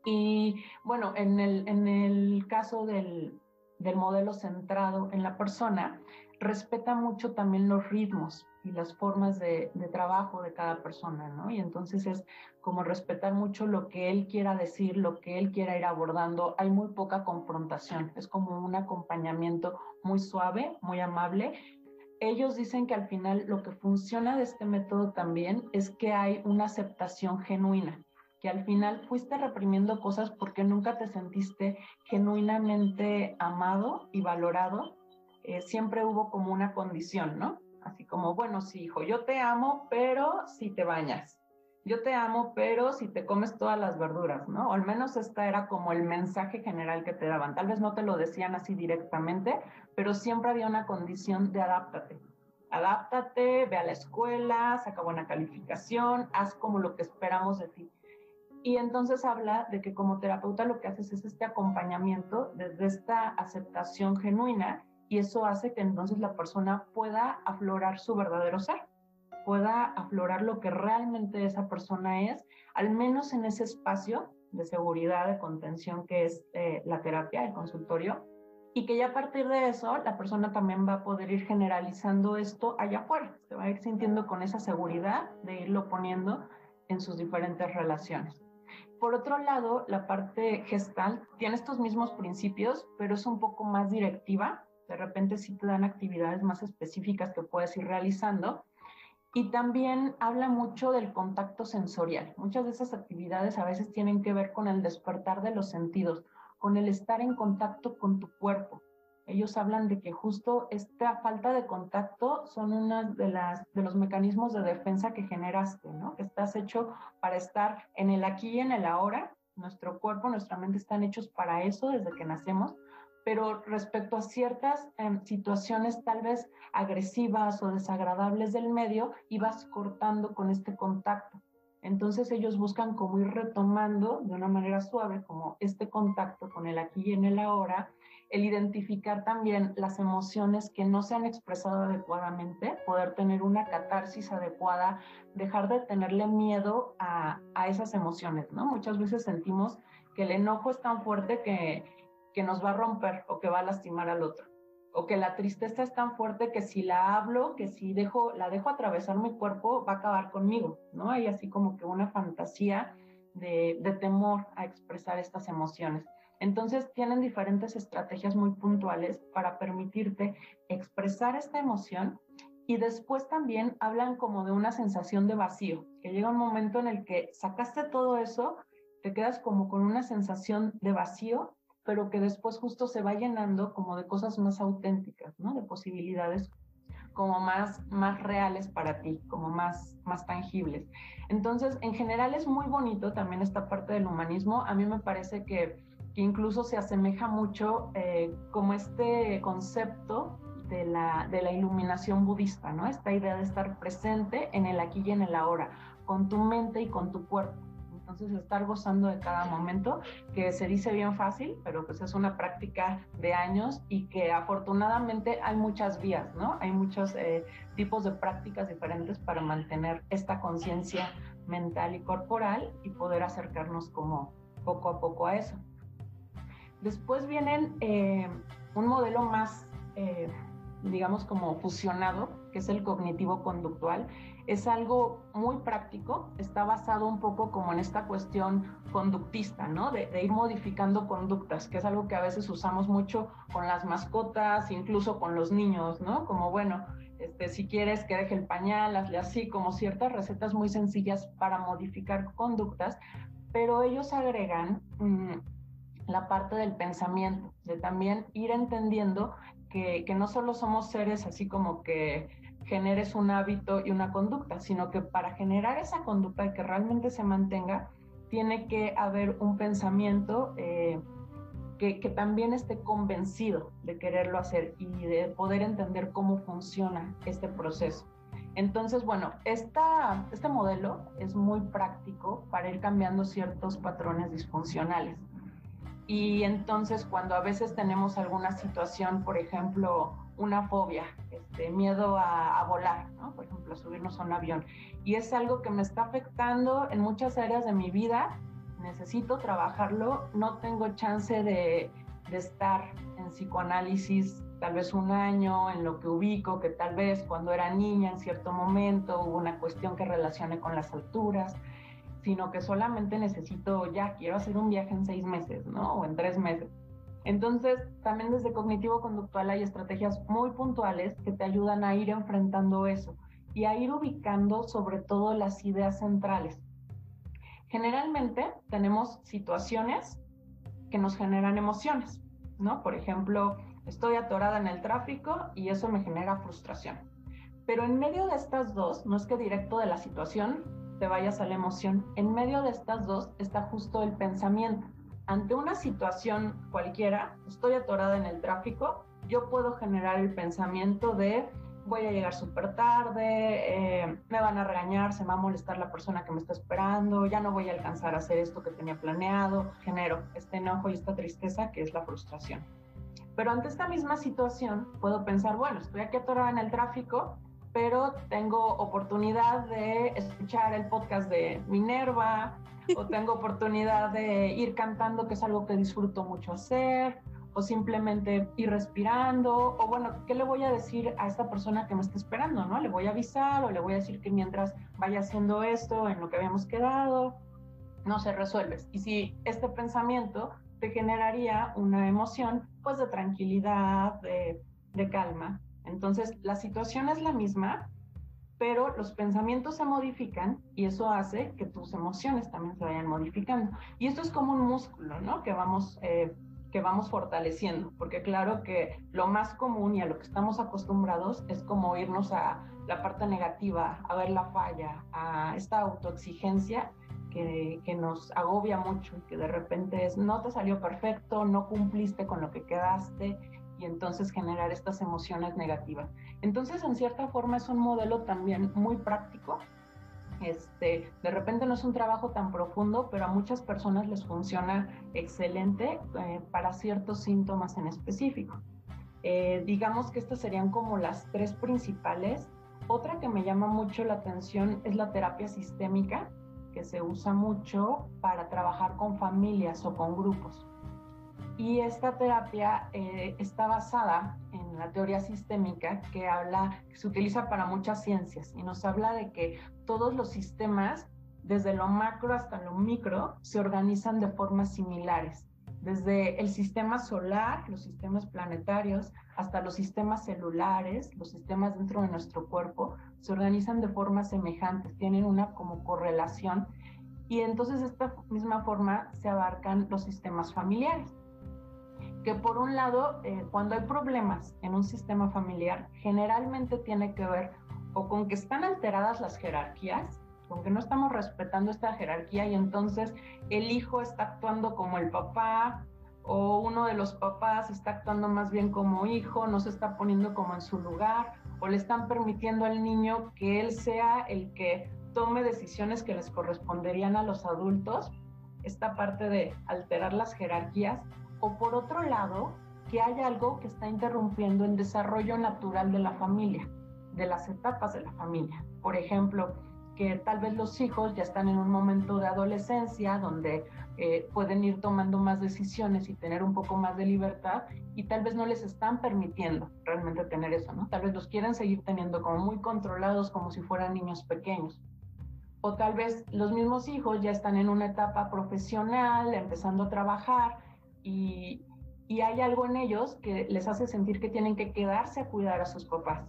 Y bueno, en el, en el caso del, del modelo centrado en la persona, respeta mucho también los ritmos y las formas de, de, trabajo de cada persona, ¿no? Y entonces es como respetar mucho lo que él quiera decir, lo que él quiera ir abordando. Hay muy poca confrontación, es como un acompañamiento muy suave, muy amable. Ellos dicen que al final lo que funciona de este método también es que hay una aceptación genuina que al final fuiste reprimiendo cosas porque nunca te sentiste genuinamente amado y valorado, eh, siempre hubo como una condición, ¿no? Así como, bueno, sí, hijo, yo te amo, pero si te bañas. Yo te amo, pero si te comes todas las verduras, ¿no? Al menos esta era como el mensaje general que te daban. Tal vez no te lo decían así directamente, pero siempre había una condición de adáptate. Adáptate, ve a la escuela, saca buena calificación, haz como lo que esperamos de ti. Y entonces habla de que como terapeuta lo que haces es este acompañamiento desde esta aceptación genuina y eso hace que entonces la persona pueda aflorar su verdadero ser, pueda aflorar lo que realmente esa persona es, al menos en ese espacio de seguridad, de contención que es eh, la terapia, el consultorio, y que ya a partir de eso la persona también va a poder ir generalizando esto allá afuera, se va a ir sintiendo con esa seguridad de irlo poniendo en sus diferentes relaciones. Por otro lado, la parte gestal tiene estos mismos principios, pero es un poco más directiva. De repente sí te dan actividades más específicas que puedes ir realizando. Y también habla mucho del contacto sensorial. Muchas de esas actividades a veces tienen que ver con el despertar de los sentidos, con el estar en contacto con tu cuerpo, ellos hablan de que justo esta falta de contacto son uno de, de los mecanismos de defensa que generaste, ¿no? Que estás hecho para estar en el aquí y en el ahora. Nuestro cuerpo, nuestra mente están hechos para eso desde que nacemos, pero respecto a ciertas em, situaciones tal vez agresivas o desagradables del medio, ibas cortando con este contacto. Entonces ellos buscan como ir retomando de una manera suave como este contacto con el aquí y en el ahora el identificar también las emociones que no se han expresado adecuadamente, poder tener una catarsis adecuada, dejar de tenerle miedo a, esas emociones, ¿no? Muchas veces sentimos que el enojo es tan fuerte que, que nos va a romper o que va a lastimar al otro o que la tristeza es tan fuerte que si la hablo, que si dejo, la dejo atravesar mi cuerpo, va a acabar conmigo, ¿no? Hay así como que una fantasía de, de temor a expresar estas emociones. Entonces tienen diferentes estrategias muy puntuales para permitirte expresar esta emoción y después también hablan como de una sensación de vacío, que llega un momento en el que sacaste todo eso, te quedas como con una sensación de vacío, pero que después justo se va llenando como de cosas más auténticas, ¿no? De posibilidades como más, más reales para ti, como más, más tangibles. Entonces, en general es muy bonito también esta parte del humanismo. A mí me parece que incluso se asemeja mucho eh, como este concepto de la, de la iluminación budista, ¿no? Esta idea de estar presente en el aquí y en el ahora, con tu mente y con tu cuerpo. Entonces estar gozando de cada momento, que se dice bien fácil, pero pues es una práctica de años y que afortunadamente hay muchas vías, ¿no? Hay muchos eh, tipos de prácticas diferentes para mantener esta conciencia mental y corporal y poder acercarnos como poco a poco a eso. Después vienen eh, un modelo más, eh, digamos, como fusionado, que es el cognitivo-conductual. Es algo muy práctico, está basado un poco como en esta cuestión conductista, ¿no? De, ir modificando conductas, que es algo que a veces usamos mucho con las mascotas, incluso con los niños, ¿no? Como, bueno, este, si quieres que deje el pañal, hazle así, como ciertas recetas muy sencillas para modificar conductas, pero ellos agregan mm, la parte del pensamiento, de también ir entendiendo que, que no solo somos seres así como que generes un hábito y una conducta, sino que para generar esa conducta y que realmente se mantenga, tiene que haber un pensamiento eh, que, también esté convencido de quererlo hacer y de poder entender cómo funciona este proceso. Entonces, bueno, este modelo es muy práctico para ir cambiando ciertos patrones disfuncionales. Y entonces cuando a veces tenemos alguna situación, por ejemplo, una fobia, este, miedo a, volar, ¿no? por ejemplo, a subirnos a un avión, y es algo que me está afectando en muchas áreas de mi vida, necesito trabajarlo, no tengo chance de, de estar en psicoanálisis tal vez un año, en lo que ubico, que tal vez cuando era niña en cierto momento hubo una cuestión que relacione con las alturas sino que solamente necesito, ya quiero hacer un viaje en seis meses, ¿no? O en tres meses. Entonces, también desde cognitivo conductual hay estrategias muy puntuales que te ayudan a ir enfrentando eso y a ir ubicando sobre todo las ideas centrales. Generalmente tenemos situaciones que nos generan emociones, ¿no? Por ejemplo, estoy atorada en el tráfico y eso me genera frustración. Pero en medio de estas dos, no es que directo de la situación, te vayas a la emoción. En medio de estas dos está justo el pensamiento. Ante una situación cualquiera, estoy atorada en el tráfico, yo puedo generar el pensamiento de voy a llegar súper tarde, eh, me van a regañar, se me va a molestar la persona que me está esperando, ya no voy a alcanzar a hacer esto que tenía planeado, genero este enojo y esta tristeza que es la frustración. Pero ante esta misma situación puedo pensar, bueno, estoy aquí atorada en el tráfico, pero tengo oportunidad de escuchar el podcast de Minerva o tengo oportunidad de ir cantando, que es algo que disfruto mucho hacer, o simplemente ir respirando, o bueno, ¿qué le voy a decir a esta persona que me está esperando? ¿no? Le voy a avisar o le voy a decir que mientras vaya haciendo esto en lo que habíamos quedado, no se resuelve. Y si este pensamiento te generaría una emoción, pues de tranquilidad, de, de calma, entonces, la situación es la misma, pero los pensamientos se modifican y eso hace que tus emociones también se vayan modificando. Y esto es como un músculo, ¿no? Que vamos, eh, que vamos fortaleciendo, porque claro que lo más común y a lo que estamos acostumbrados es como irnos a la parte negativa, a ver la falla, a esta autoexigencia que, que, nos agobia mucho y que de repente es, no te salió perfecto, no cumpliste con lo que quedaste y entonces generar estas emociones negativas. Entonces, en cierta forma es un modelo también muy práctico. Este, de repente no es un trabajo tan profundo, pero a muchas personas les funciona excelente eh, para ciertos síntomas en específico. Eh, digamos que estas serían como las tres principales. Otra que me llama mucho la atención es la terapia sistémica, que se usa mucho para trabajar con familias o con grupos. Y esta terapia eh, está basada en la teoría sistémica que habla, que se utiliza para muchas ciencias y nos habla de que todos los sistemas, desde lo macro hasta lo micro, se organizan de formas similares. Desde el sistema solar, los sistemas planetarios, hasta los sistemas celulares, los sistemas dentro de nuestro cuerpo, se organizan de formas semejantes, tienen una como correlación y entonces de esta misma forma se abarcan los sistemas familiares que por un lado, eh, cuando hay problemas en un sistema familiar, generalmente tiene que ver o con que están alteradas las jerarquías, con que no estamos respetando esta jerarquía y entonces el hijo está actuando como el papá o uno de los papás está actuando más bien como hijo, no se está poniendo como en su lugar o le están permitiendo al niño que él sea el que tome decisiones que les corresponderían a los adultos, esta parte de alterar las jerarquías, o por otro lado, que hay algo que está interrumpiendo el desarrollo natural de la familia, de las etapas de la familia. Por ejemplo, que tal vez los hijos ya están en un momento de adolescencia donde eh, pueden ir tomando más decisiones y tener un poco más de libertad y tal vez no les están permitiendo realmente tener eso, ¿no? Tal vez los quieren seguir teniendo como muy controlados como si fueran niños pequeños. O tal vez los mismos hijos ya están en una etapa profesional, empezando a trabajar y, hay algo en ellos que les hace sentir que tienen que quedarse a cuidar a sus papás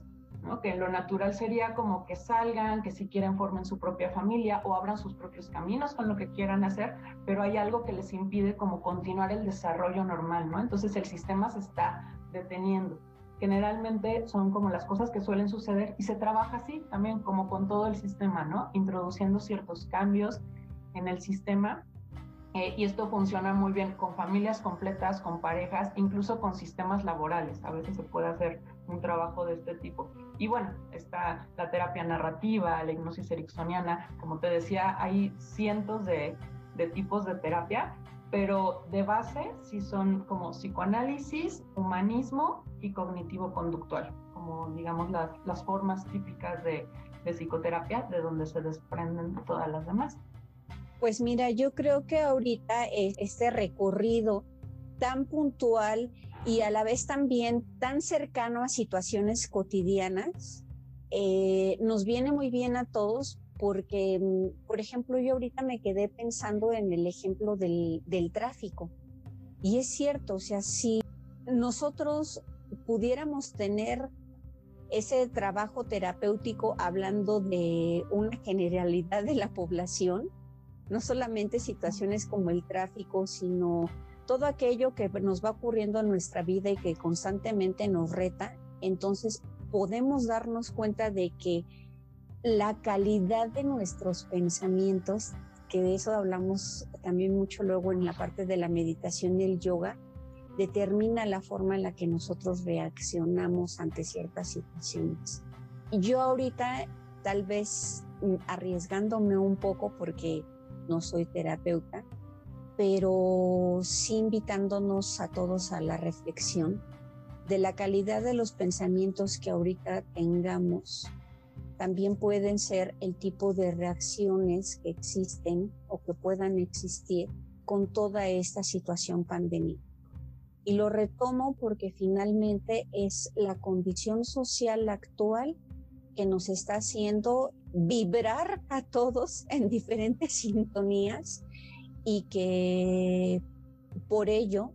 que lo natural sería como que salgan, que si quieren formen su propia familia o abran sus propios caminos con lo que quieran hacer, pero hay algo que les impide como continuar el desarrollo normal, ¿no? Entonces el sistema se está deteniendo. Generalmente son como las cosas que suelen suceder y se trabaja así también como con todo el sistema, ¿no? Introduciendo ciertos cambios en el sistema eh, y esto funciona muy bien con familias completas, con parejas, incluso con sistemas laborales. A veces se puede hacer un trabajo de este tipo. Y bueno, está la terapia narrativa, la hipnosis ericksoniana, como te decía, hay cientos de, tipos de terapia, pero de base sí son como psicoanálisis, humanismo y cognitivo-conductual, como digamos las, formas típicas de psicoterapia, de donde se desprenden todas las demás. Pues mira, yo creo que ahorita este recorrido tan puntual y a la vez también tan cercano a situaciones cotidianas, eh, nos viene muy bien a todos porque, mm, por ejemplo, yo ahorita me quedé pensando en el ejemplo del, del tráfico. Y es cierto, o sea, si nosotros pudiéramos tener ese trabajo terapéutico hablando de una generalidad de la población, no solamente situaciones como el tráfico, sino todo aquello que nos va ocurriendo en nuestra vida y que constantemente nos reta, entonces podemos darnos cuenta de que la calidad de nuestros pensamientos, que de eso hablamos también mucho luego en la parte de la meditación y el yoga, determina la forma en la que nosotros reaccionamos ante ciertas situaciones. Yo ahorita tal vez mm, arriesgándome un poco porque no soy terapeuta, pero sí invitándonos a todos a la reflexión de la calidad de los pensamientos que ahorita tengamos. También pueden ser el tipo de reacciones que existen o que puedan existir con toda esta situación pandémica. Y lo retomo porque finalmente es la condición social actual que nos está haciendo vibrar a todos en diferentes sintonías y que por ello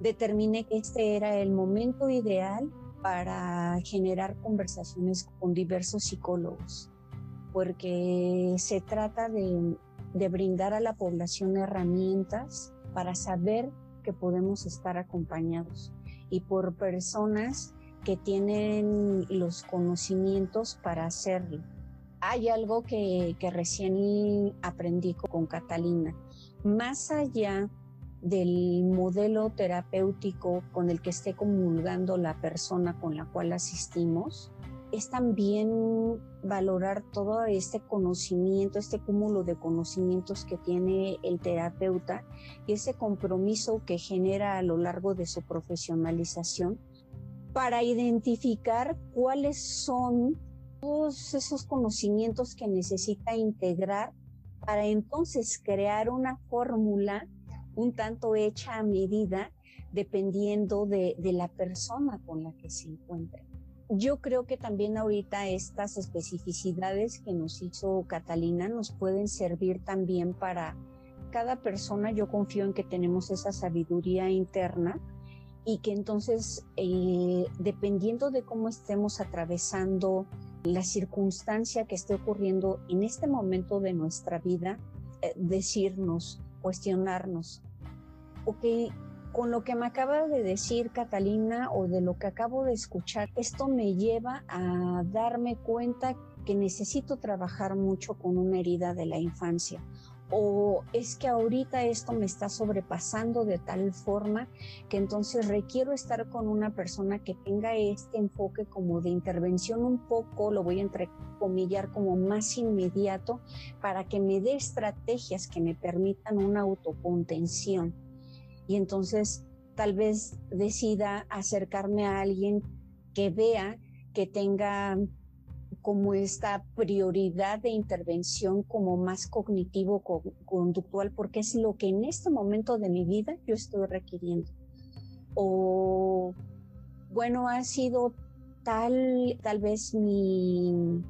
determiné que este era el momento ideal para generar conversaciones con diversos psicólogos, porque se trata de, de brindar a la población herramientas para saber que podemos estar acompañados y por personas que tienen los conocimientos para hacerlo. Hay algo que, recién aprendí con Catalina. Más allá del modelo terapéutico con el que esté comulgando la persona con la cual asistimos, es también valorar todo este conocimiento, este cúmulo de conocimientos que tiene el terapeuta y ese compromiso que genera a lo largo de su profesionalización para identificar cuáles son todos esos conocimientos que necesita integrar para entonces crear una fórmula un tanto hecha a medida dependiendo de, la persona con la que se encuentre. Yo creo que también ahorita estas especificidades que nos hizo Catalina nos pueden servir también para cada persona. Yo confío en que tenemos esa sabiduría interna y que entonces, eh, dependiendo de cómo estemos atravesando la circunstancia que esté ocurriendo en este momento de nuestra vida, eh, decirnos, cuestionarnos, ok, con lo que me acaba de decir Catalina o de lo que acabo de escuchar, esto me lleva a darme cuenta que necesito trabajar mucho con una herida de la infancia o es que ahorita esto me está sobrepasando de tal forma que entonces requiero estar con una persona que tenga este enfoque como de intervención un poco, lo voy a entrecomillar como más inmediato, para que me dé estrategias que me permitan una autocontención. Y entonces tal vez decida acercarme a alguien que vea que tenga como esta prioridad de intervención como más cognitivo conductual porque es lo que en este momento de mi vida yo estoy requiriendo. O bueno ha sido tal tal vez mi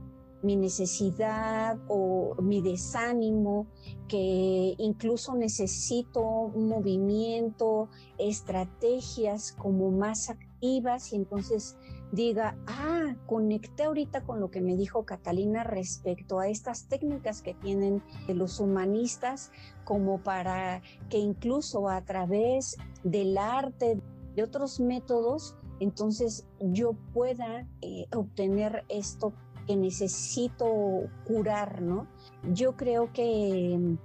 mi necesidad o mi desánimo, que incluso necesito un movimiento, estrategias como más activas y entonces diga, ah, conecté ahorita con lo que me dijo Catalina respecto a estas técnicas que tienen los humanistas como para que incluso a través del arte, de otros métodos, entonces yo pueda eh, obtener esto que necesito curar, ¿no? Yo creo que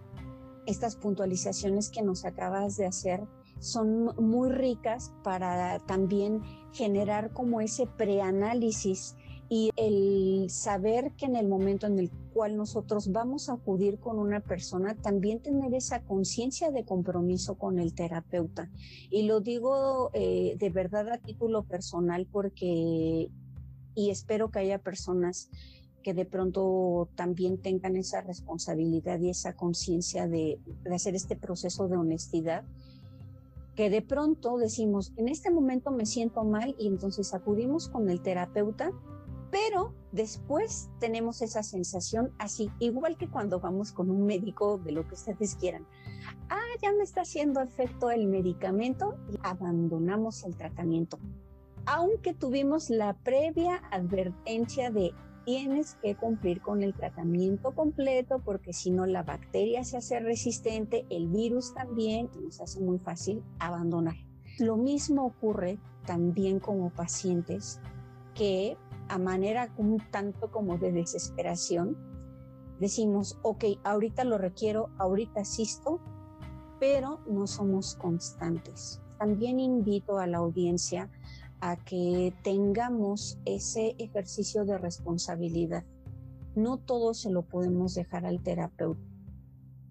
estas puntualizaciones que nos acabas de hacer son muy ricas para también generar como ese preanálisis y el saber que en el momento en el cual nosotros vamos a acudir con una persona, también tener esa conciencia de compromiso con el terapeuta. Y lo digo eh, de verdad a título personal porque, y espero que haya personas que de pronto también tengan esa responsabilidad y esa conciencia de, de hacer este proceso de honestidad que de pronto decimos, en este momento me siento mal y entonces acudimos con el terapeuta, pero después tenemos esa sensación así, igual que cuando vamos con un médico de lo que ustedes quieran. Ah, ya me está haciendo efecto el medicamento y abandonamos el tratamiento. Aunque tuvimos la previa advertencia de tienes que cumplir con el tratamiento completo porque si no la bacteria se hace resistente, el virus también, nos hace muy fácil abandonar. Lo mismo ocurre también como pacientes que a manera un tanto como de desesperación decimos, ok, ahorita lo requiero, ahorita asisto, pero no somos constantes. También invito a la audiencia a que tengamos ese ejercicio de responsabilidad. No todo se lo podemos dejar al terapeuta.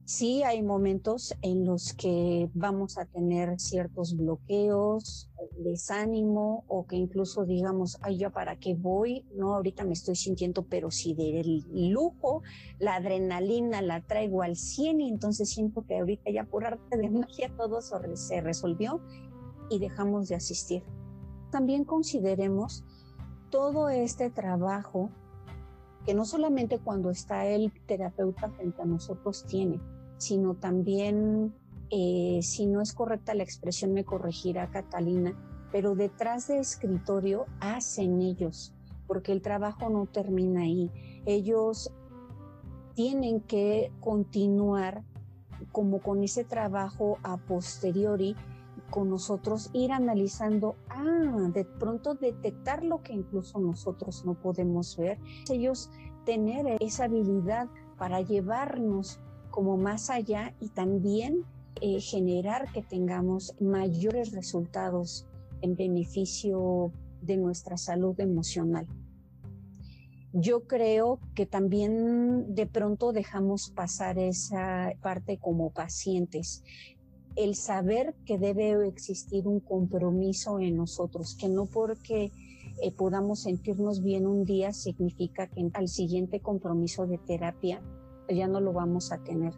Sí hay momentos en los que vamos a tener ciertos bloqueos, desánimo o que incluso digamos, ay, ya para qué voy, no, ahorita me estoy sintiendo, pero si del lujo, la adrenalina la traigo al 100 y entonces siento que ahorita ya por arte de magia todo se resolvió y dejamos de asistir también consideremos todo este trabajo que no solamente cuando está el terapeuta frente a nosotros tiene, sino también, eh, si no es correcta la expresión, me corregirá Catalina, pero detrás de escritorio hacen ellos, porque el trabajo no termina ahí. Ellos tienen que continuar como con ese trabajo a posteriori con nosotros, ir analizando, ah, de pronto detectar lo que incluso nosotros no podemos ver. Ellos tener esa habilidad para llevarnos como más allá y también eh, generar que tengamos mayores resultados en beneficio de nuestra salud emocional. Yo creo que también de pronto dejamos pasar esa parte como pacientes el saber que debe existir un compromiso en nosotros, que no porque eh, podamos sentirnos bien un día significa que al siguiente compromiso de terapia ya no lo vamos a tener.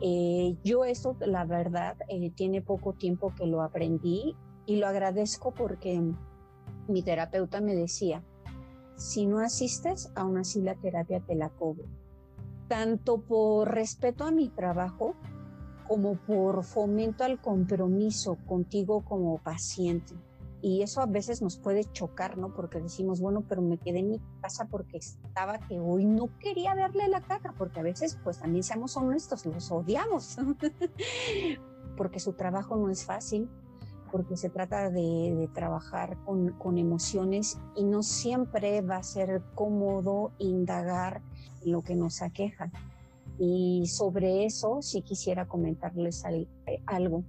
Eh, yo eso, la verdad, eh, tiene poco tiempo que lo aprendí y lo agradezco porque mi terapeuta me decía, si no asistes, aún así la terapia te la cobro. Tanto por respeto a mi trabajo, como por fomento al compromiso contigo como paciente. Y eso a veces nos puede chocar, ¿no? Porque decimos, bueno, pero me quedé en mi casa porque estaba que hoy no quería verle la cara, porque a veces, pues también seamos honestos, los odiamos, porque su trabajo no es fácil, porque se trata de, trabajar con, con, emociones y no siempre va a ser cómodo indagar lo que nos aqueja Y sobre eso sí quisiera comentarles algo.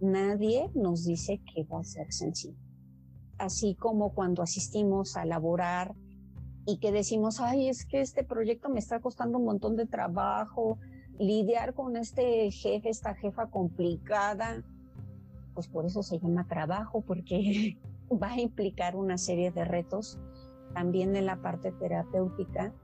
Nadie nos dice que va a ser sencillo. Así como cuando asistimos a laborar y que decimos, ay, es que este proyecto me está costando un montón de trabajo, lidiar con este jefe, esta jefa complicada, pues por eso se llama trabajo, porque va a implicar una serie de retos. También en la parte terapéutica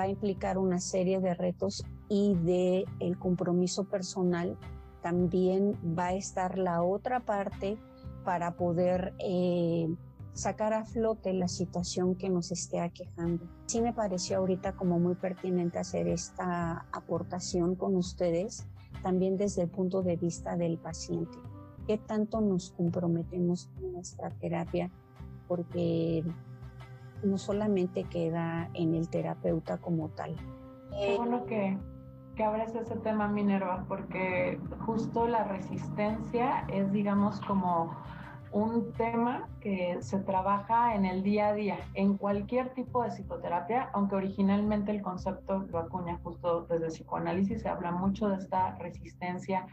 va a implicar una serie de retos y de el compromiso personal también va a estar la otra parte para poder eh, sacar a flote la situación que nos esté aquejando. Sí me pareció ahorita como muy pertinente hacer esta aportación con ustedes, también desde el punto de vista del paciente. ¿Qué tanto nos comprometemos con nuestra terapia? Porque no solamente queda en el terapeuta como tal. Qué bueno que, que abres ese tema, Minerva, porque justo la resistencia es, digamos, como un tema que se trabaja en el día a día, en cualquier tipo de psicoterapia, aunque originalmente el concepto lo acuña justo desde psicoanálisis, se habla mucho de esta resistencia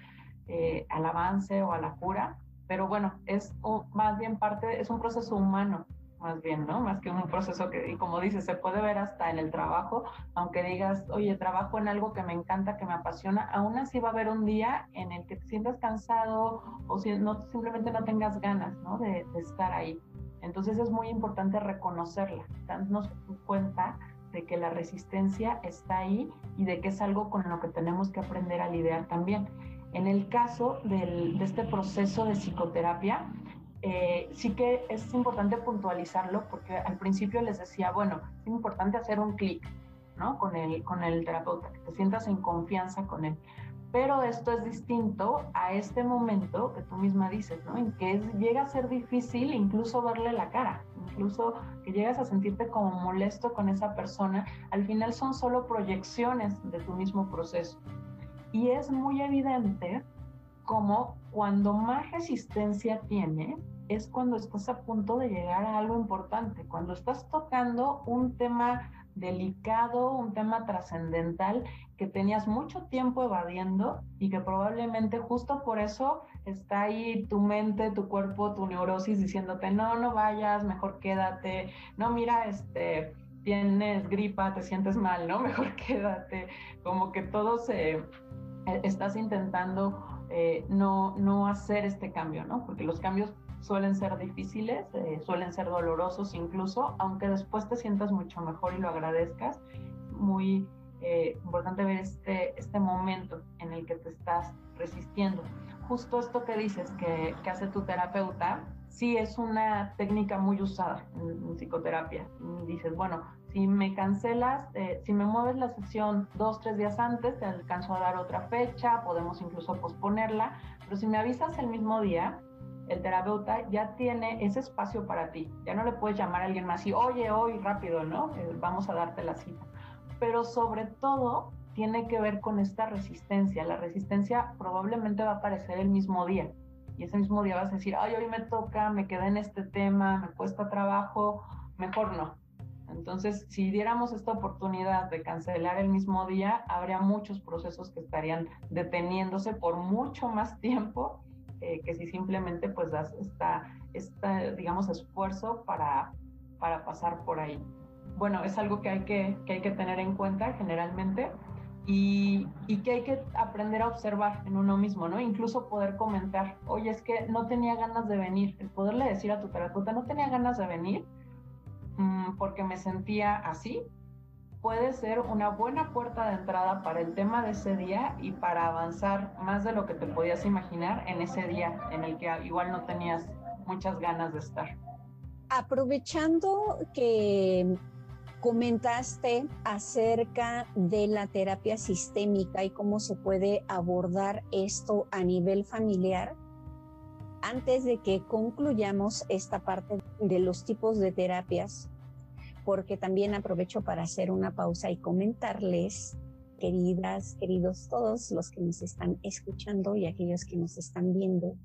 eh, al avance o a la cura, pero bueno, es más bien parte, es un proceso humano más bien, ¿no? Más que un proceso que, y como dices, se puede ver hasta en el trabajo, aunque digas, oye, trabajo en algo que me encanta, que me apasiona, aún así va a haber un día en el que te sientas cansado o si no, simplemente no tengas ganas, ¿no? De, de estar ahí. Entonces es muy importante reconocerla, darnos cuenta de que la resistencia está ahí y de que es algo con lo que tenemos que aprender a lidiar también. En el caso del, de este proceso de psicoterapia, eh, sí que es importante puntualizarlo porque al principio les decía, bueno, es importante hacer un clic, ¿no? Con el, con el terapeuta, que te sientas en confianza con él. Pero esto es distinto a este momento que tú misma dices, ¿no? En que llega a ser difícil incluso verle la cara, incluso que llegas a sentirte como molesto con esa persona. Al final son solo proyecciones de tu mismo proceso. Y es muy evidente como cuando más resistencia tiene, es cuando estás a punto de llegar a algo importante, cuando estás tocando un tema delicado, un tema trascendental que tenías mucho tiempo evadiendo y que probablemente justo por eso está ahí tu mente, tu cuerpo, tu neurosis diciéndote, no, no vayas, mejor quédate, no, mira, este, tienes gripa, te sientes mal, ¿no? Mejor quédate, como que todo se, e, estás intentando eh, no, no hacer este cambio, ¿no? Porque los cambios suelen ser difíciles, eh, suelen ser dolorosos incluso, aunque después te sientas mucho mejor y lo agradezcas. Muy eh, importante ver este, este momento en el que te estás resistiendo. Justo esto que dices que, que hace tu terapeuta, sí es una técnica muy usada en, psicoterapia. dices, bueno, si me cancelas, eh, si me mueves la sesión dos, tres días antes, te alcanzo a dar otra fecha, podemos incluso posponerla, pero si me avisas el mismo día, el terapeuta ya tiene ese espacio para ti. Ya no le puedes llamar a alguien más y, oye, hoy rápido, ¿no? Eh, vamos a darte la cita. Pero sobre todo tiene que ver con esta resistencia. La resistencia probablemente va a aparecer el mismo día. Y ese mismo día vas a decir, ay, hoy me toca, me quedé en este tema, me cuesta trabajo, mejor no. Entonces, si diéramos esta oportunidad de cancelar el mismo día, habría muchos procesos que estarían deteniéndose por mucho más tiempo eh, que si simplemente pues das esta, esta digamos, esfuerzo para, para pasar por ahí. Bueno, es algo que hay que, que hay que tener en cuenta generalmente y, y, que hay que aprender a observar en uno mismo, ¿no? Incluso poder comentar, oye, es que no tenía ganas de venir, el poderle decir a tu terapeuta, no tenía ganas de venir mmm, porque me sentía así, puede ser una buena puerta de entrada para el tema de ese día y para avanzar más de lo que te podías imaginar en ese día en el que igual no tenías muchas ganas de estar. Aprovechando que comentaste acerca de la terapia sistémica y cómo se puede abordar esto a nivel familiar, antes de que concluyamos esta parte de los tipos de terapias, porque también aprovecho para hacer una pausa y comentarles, queridas, queridos todos los que nos están escuchando y aquellos que nos están viendo,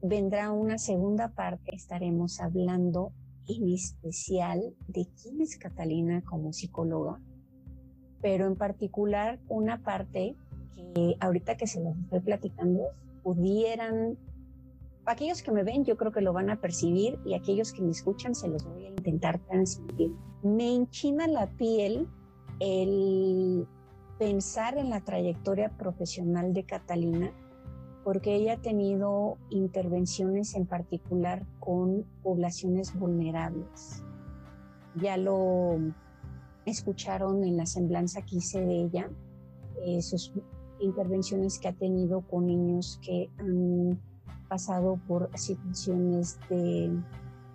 vendrá una segunda parte, estaremos hablando en especial de quién es Catalina como psicóloga, pero en particular una parte que ahorita que se los estoy platicando, pudieran, aquellos que me ven yo creo que lo van a percibir y aquellos que me escuchan se los voy a intentar transmitir. Me enchina la piel el pensar en la trayectoria profesional de Catalina porque ella ha tenido intervenciones en particular con poblaciones vulnerables. Ya lo escucharon en la semblanza que hice de ella, eh, sus intervenciones que ha tenido con niños que han pasado por situaciones de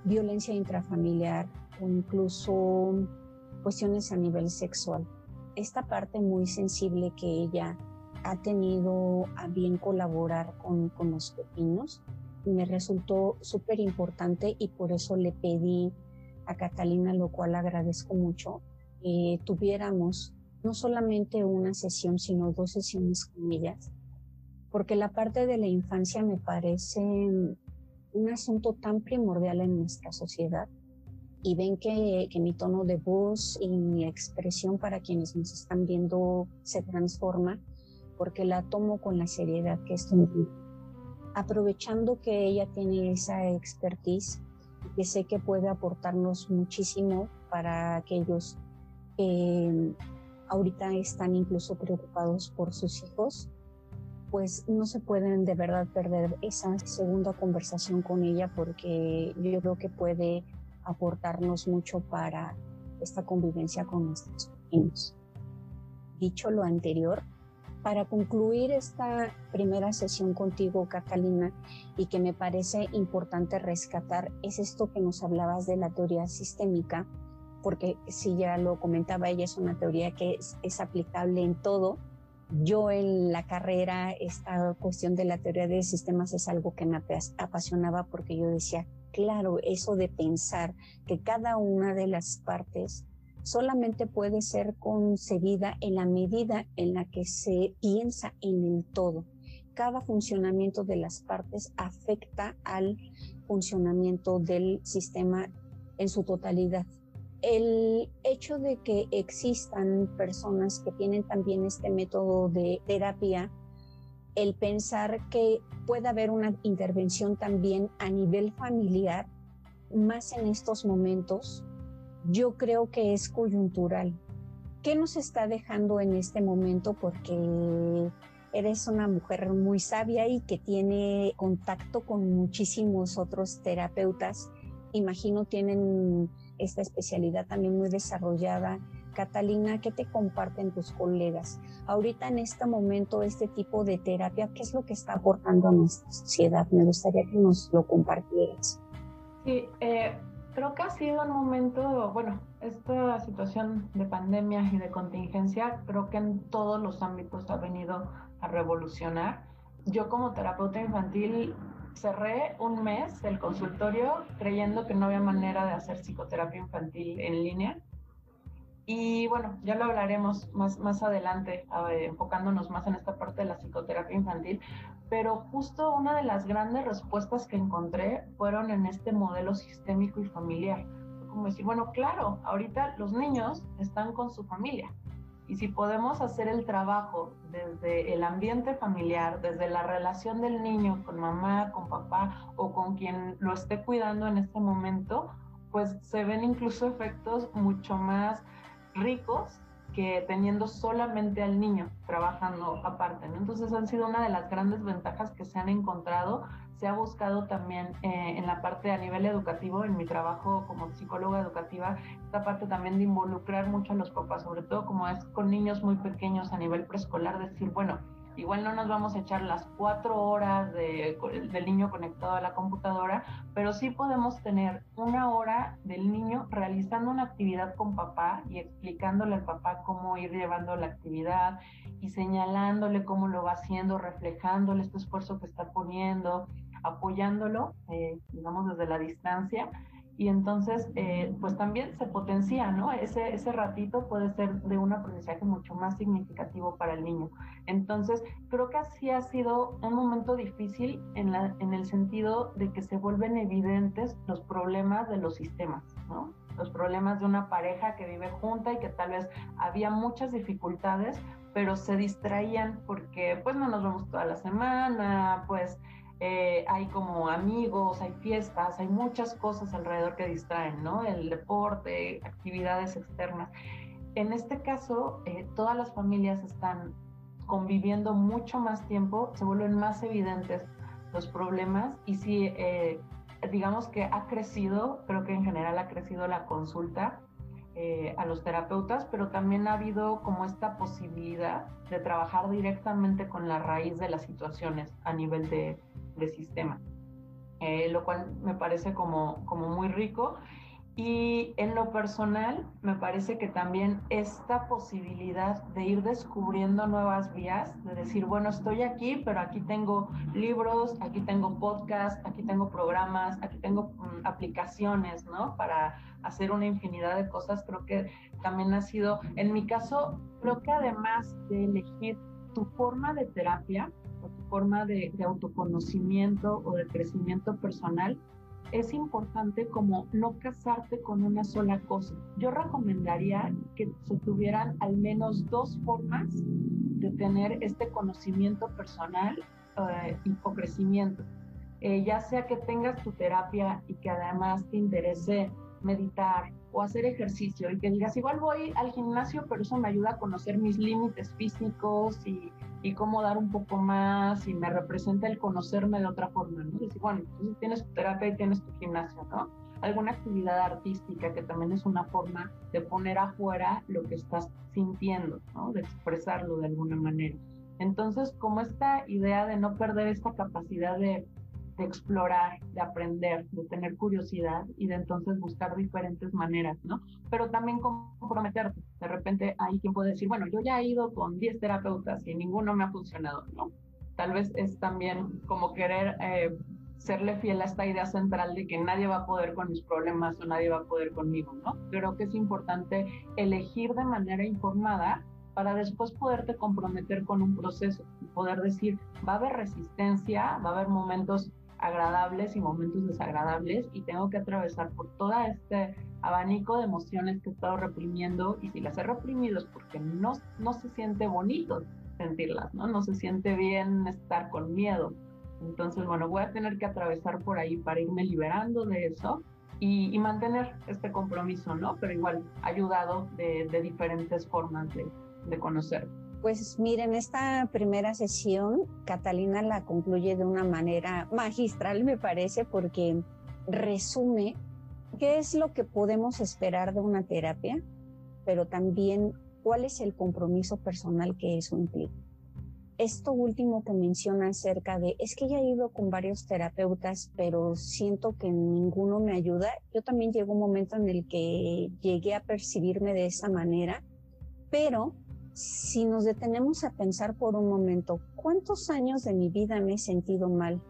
violencia intrafamiliar o incluso cuestiones a nivel sexual. Esta parte muy sensible que ella ha tenido a bien colaborar con, con los pequeños me resultó súper importante y por eso le pedí a Catalina, lo cual agradezco mucho, que tuviéramos no solamente una sesión, sino dos sesiones con ellas, porque la parte de la infancia me parece un asunto tan primordial en nuestra sociedad y ven que, que, mi tono de voz y mi expresión para quienes nos están viendo se transforma porque la tomo con la seriedad que esto implica. Aprovechando que ella tiene esa expertise que sé que puede aportarnos muchísimo para aquellos que ahorita están incluso preocupados por sus hijos, pues no se pueden de verdad perder esa segunda conversación con ella porque yo creo que puede aportarnos mucho para esta convivencia con nuestros niños. Dicho lo anterior, para concluir esta primera sesión contigo, Catalina, y que me parece importante rescatar, es esto que nos hablabas de la teoría sistémica, porque si ya lo comentaba ella, es una teoría que es, aplicable en todo. Yo en la carrera, esta cuestión de la teoría de sistemas es algo que me apasionaba porque yo decía, claro, eso de pensar que cada una de las partes solamente puede ser concebida en la medida en la que se piensa en el todo. Cada funcionamiento de las partes afecta al funcionamiento del sistema en su totalidad el hecho de que existan personas que tienen también este método de terapia, el pensar que puede haber una intervención también a nivel familiar, más en estos momentos, yo creo que es coyuntural. ¿Qué nos está dejando en este momento? Porque eres una mujer muy sabia y que tiene contacto con muchísimos otros terapeutas. Imagino tienen esta especialidad también muy desarrollada. Catalina, ¿qué te comparten tus colegas? Ahorita en este momento, este tipo de terapia, ¿qué es lo que está aportando a nuestra sociedad? Me gustaría que nos lo compartieras. Sí, eh, creo que ha sido un momento, bueno, esta situación de pandemia y de contingencia, creo que en todos los ámbitos ha venido a revolucionar. Yo como terapeuta infantil cerré un mes el consultorio creyendo que no había manera de hacer psicoterapia infantil en línea. Y bueno, ya lo hablaremos más, más adelante, enfocándonos más en esta parte de la psicoterapia infantil, pero justo una de las grandes respuestas que encontré fueron en este modelo sistémico y familiar. Como decir, bueno, claro, ahorita los niños están con su familia, y si podemos hacer el trabajo desde el ambiente familiar, desde la relación del niño con mamá, con papá o con quien lo esté cuidando en este momento, pues se ven incluso efectos mucho más ricos que teniendo solamente al niño trabajando aparte. Entonces han sido una de las grandes ventajas que se han encontrado se ha buscado también eh, en la parte a nivel educativo, en mi trabajo como psicóloga educativa, esta parte también de involucrar mucho a los papás, sobre todo como es con niños muy pequeños a nivel preescolar, decir, bueno, igual no nos vamos a echar las cuatro horas de, del niño conectado a la computadora, pero sí podemos tener una hora del niño realizando una actividad con papá y explicándole al papá cómo ir llevando la actividad y señalándole cómo lo va haciendo, reflejándole este esfuerzo que está poniendo apoyándolo, eh, digamos, desde la distancia. Y entonces, eh, pues también se potencia, ¿no? Ese, ese ratito puede ser de un aprendizaje mucho más significativo para el niño. Entonces, creo que así ha sido un momento difícil en, la, en el sentido de que se vuelven evidentes los problemas de los sistemas, ¿no? los problemas de una pareja que vive junta y que tal vez había muchas dificultades, pero se distraían porque pues no nos vemos toda la semana, pues eh, hay como amigos, hay fiestas, hay muchas cosas alrededor que distraen, ¿no? El deporte, actividades externas. En este caso, eh, todas las familias están conviviendo mucho más tiempo, se vuelven más evidentes los problemas y si eh, digamos que ha crecido, creo que en general ha crecido la consulta eh, a los terapeutas, pero también ha habido como esta posibilidad de trabajar directamente con la raíz de las situaciones a nivel de, sistema, eh, lo cual me parece como, como muy rico y en lo personal, me parece que también esta posibilidad de ir descubriendo nuevas vías, de decir, bueno, estoy aquí, pero aquí tengo libros, aquí tengo podcasts, aquí tengo programas, aquí tengo mm, aplicaciones, ¿no? Para hacer una infinidad de cosas, creo que también ha sido, en mi caso, creo que además de elegir tu forma de terapia forma de autoconocimiento o de crecimiento personal, es importante como no casarte con una sola cosa. Yo recomendaría que se tuvieran al menos dos formas de tener este conocimiento personal eh, o crecimiento. Eh, ya sea que tengas tu terapia y que además te interese meditar o hacer ejercicio y que digas, igual voy al gimnasio, pero eso me ayuda a conocer mis límites físicos y, y cómo dar un poco más y me representa el conocerme de otra forma, ¿no? Decir, bueno, entonces tienes tu terapia y tienes tu gimnasio, ¿no? Alguna actividad artística que también es una forma de poner afuera lo que estás sintiendo, ¿no? De expresarlo de alguna manera. Entonces, como esta idea de no perder esta capacidad de de explorar, de aprender, de tener curiosidad y de entonces buscar diferentes maneras, ¿no? Pero también comprometerte. De repente hay quien puede decir, bueno, yo ya he ido con 10 terapeutas y ninguno me ha funcionado, ¿no? Tal vez es también como querer eh, serle fiel a esta idea central de que nadie va a poder con mis problemas o nadie va a poder conmigo, ¿no? Creo que es importante elegir de manera informada para después poderte comprometer con un proceso poder decir, va a haber resistencia, va a haber momentos agradables y momentos desagradables y tengo que atravesar por todo este abanico de emociones que he estado reprimiendo y si las he reprimido es porque no, no se siente bonito sentirlas, ¿no? No se siente bien estar con miedo. Entonces, bueno, voy a tener que atravesar por ahí para irme liberando de eso y, mantener este compromiso, ¿no? Pero igual ayudado de, de diferentes formas de, de conocer. Pues miren, esta primera sesión, Catalina la concluye de una manera magistral, me parece, porque resume qué es lo que podemos esperar de una terapia, pero también cuál es el compromiso personal que eso implica. Esto último que menciona acerca de, es que ya he ido con varios terapeutas, pero siento que ninguno me ayuda. Yo también llegó un momento en el que llegué a percibirme de esa manera, pero si nos detenemos a pensar por un momento, ¿cuántos años de mi vida me he sentido mal?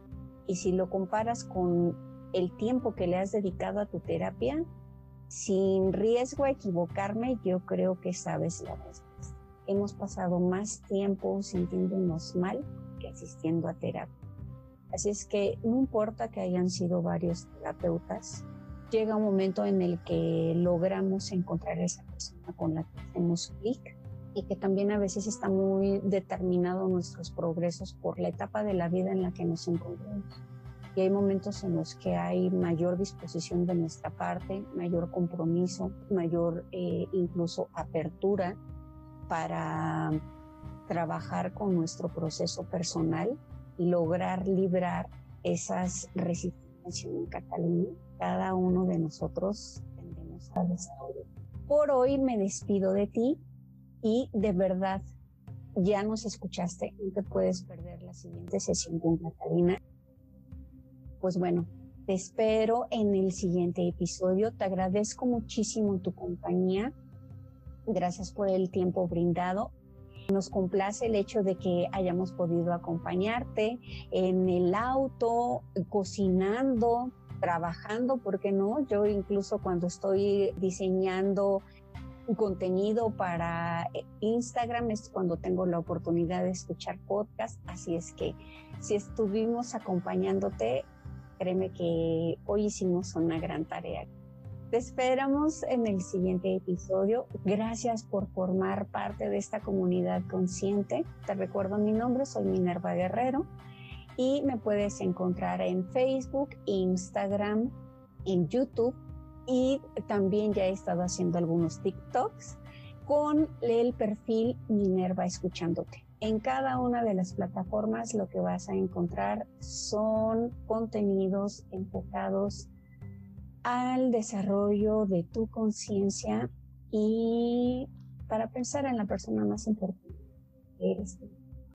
Y si lo comparas con el tiempo que le has dedicado a tu terapia, sin riesgo a equivocarme, yo creo que sabes la respuesta. Hemos pasado más tiempo sintiéndonos mal que asistiendo a terapia. Así es que no importa que hayan sido varios terapeutas, llega un momento en el que logramos encontrar a esa persona con la que hacemos clic y que también a veces está muy determinado nuestros progresos por la etapa de la vida en la que nos encontramos. Y hay momentos en los que hay mayor disposición de nuestra parte, mayor compromiso, mayor eh, incluso apertura para trabajar con nuestro proceso personal y lograr librar esas resistencias en Cataluña. Cada uno de nosotros tendemos a desarrollar. Por hoy me despido de ti y de verdad ya nos escuchaste, no te puedes perder la siguiente sesión con Catalina. Pues bueno, te espero en el siguiente episodio. Te agradezco muchísimo tu compañía. Gracias por el tiempo brindado. Nos complace el hecho de que hayamos podido acompañarte en el auto, cocinando, trabajando, ¿por qué no? Yo incluso cuando estoy diseñando contenido para eh, Instagram es cuando tengo la oportunidad de escuchar podcast, así es que si estuvimos acompañándote, créeme que hoy hicimos una gran tarea. Te esperamos en el siguiente episodio. Gracias por formar parte de esta comunidad consciente. Te recuerdo mi nombre, soy Minerva Guerrero y me puedes encontrar en Facebook, Instagram, en YouTube y también ya he estado haciendo algunos TikToks con el perfil Minerva Escuchándote. En cada una de las plataformas lo que vas a encontrar son contenidos enfocados al desarrollo de tu conciencia y para pensar en la persona más importante que eres tú.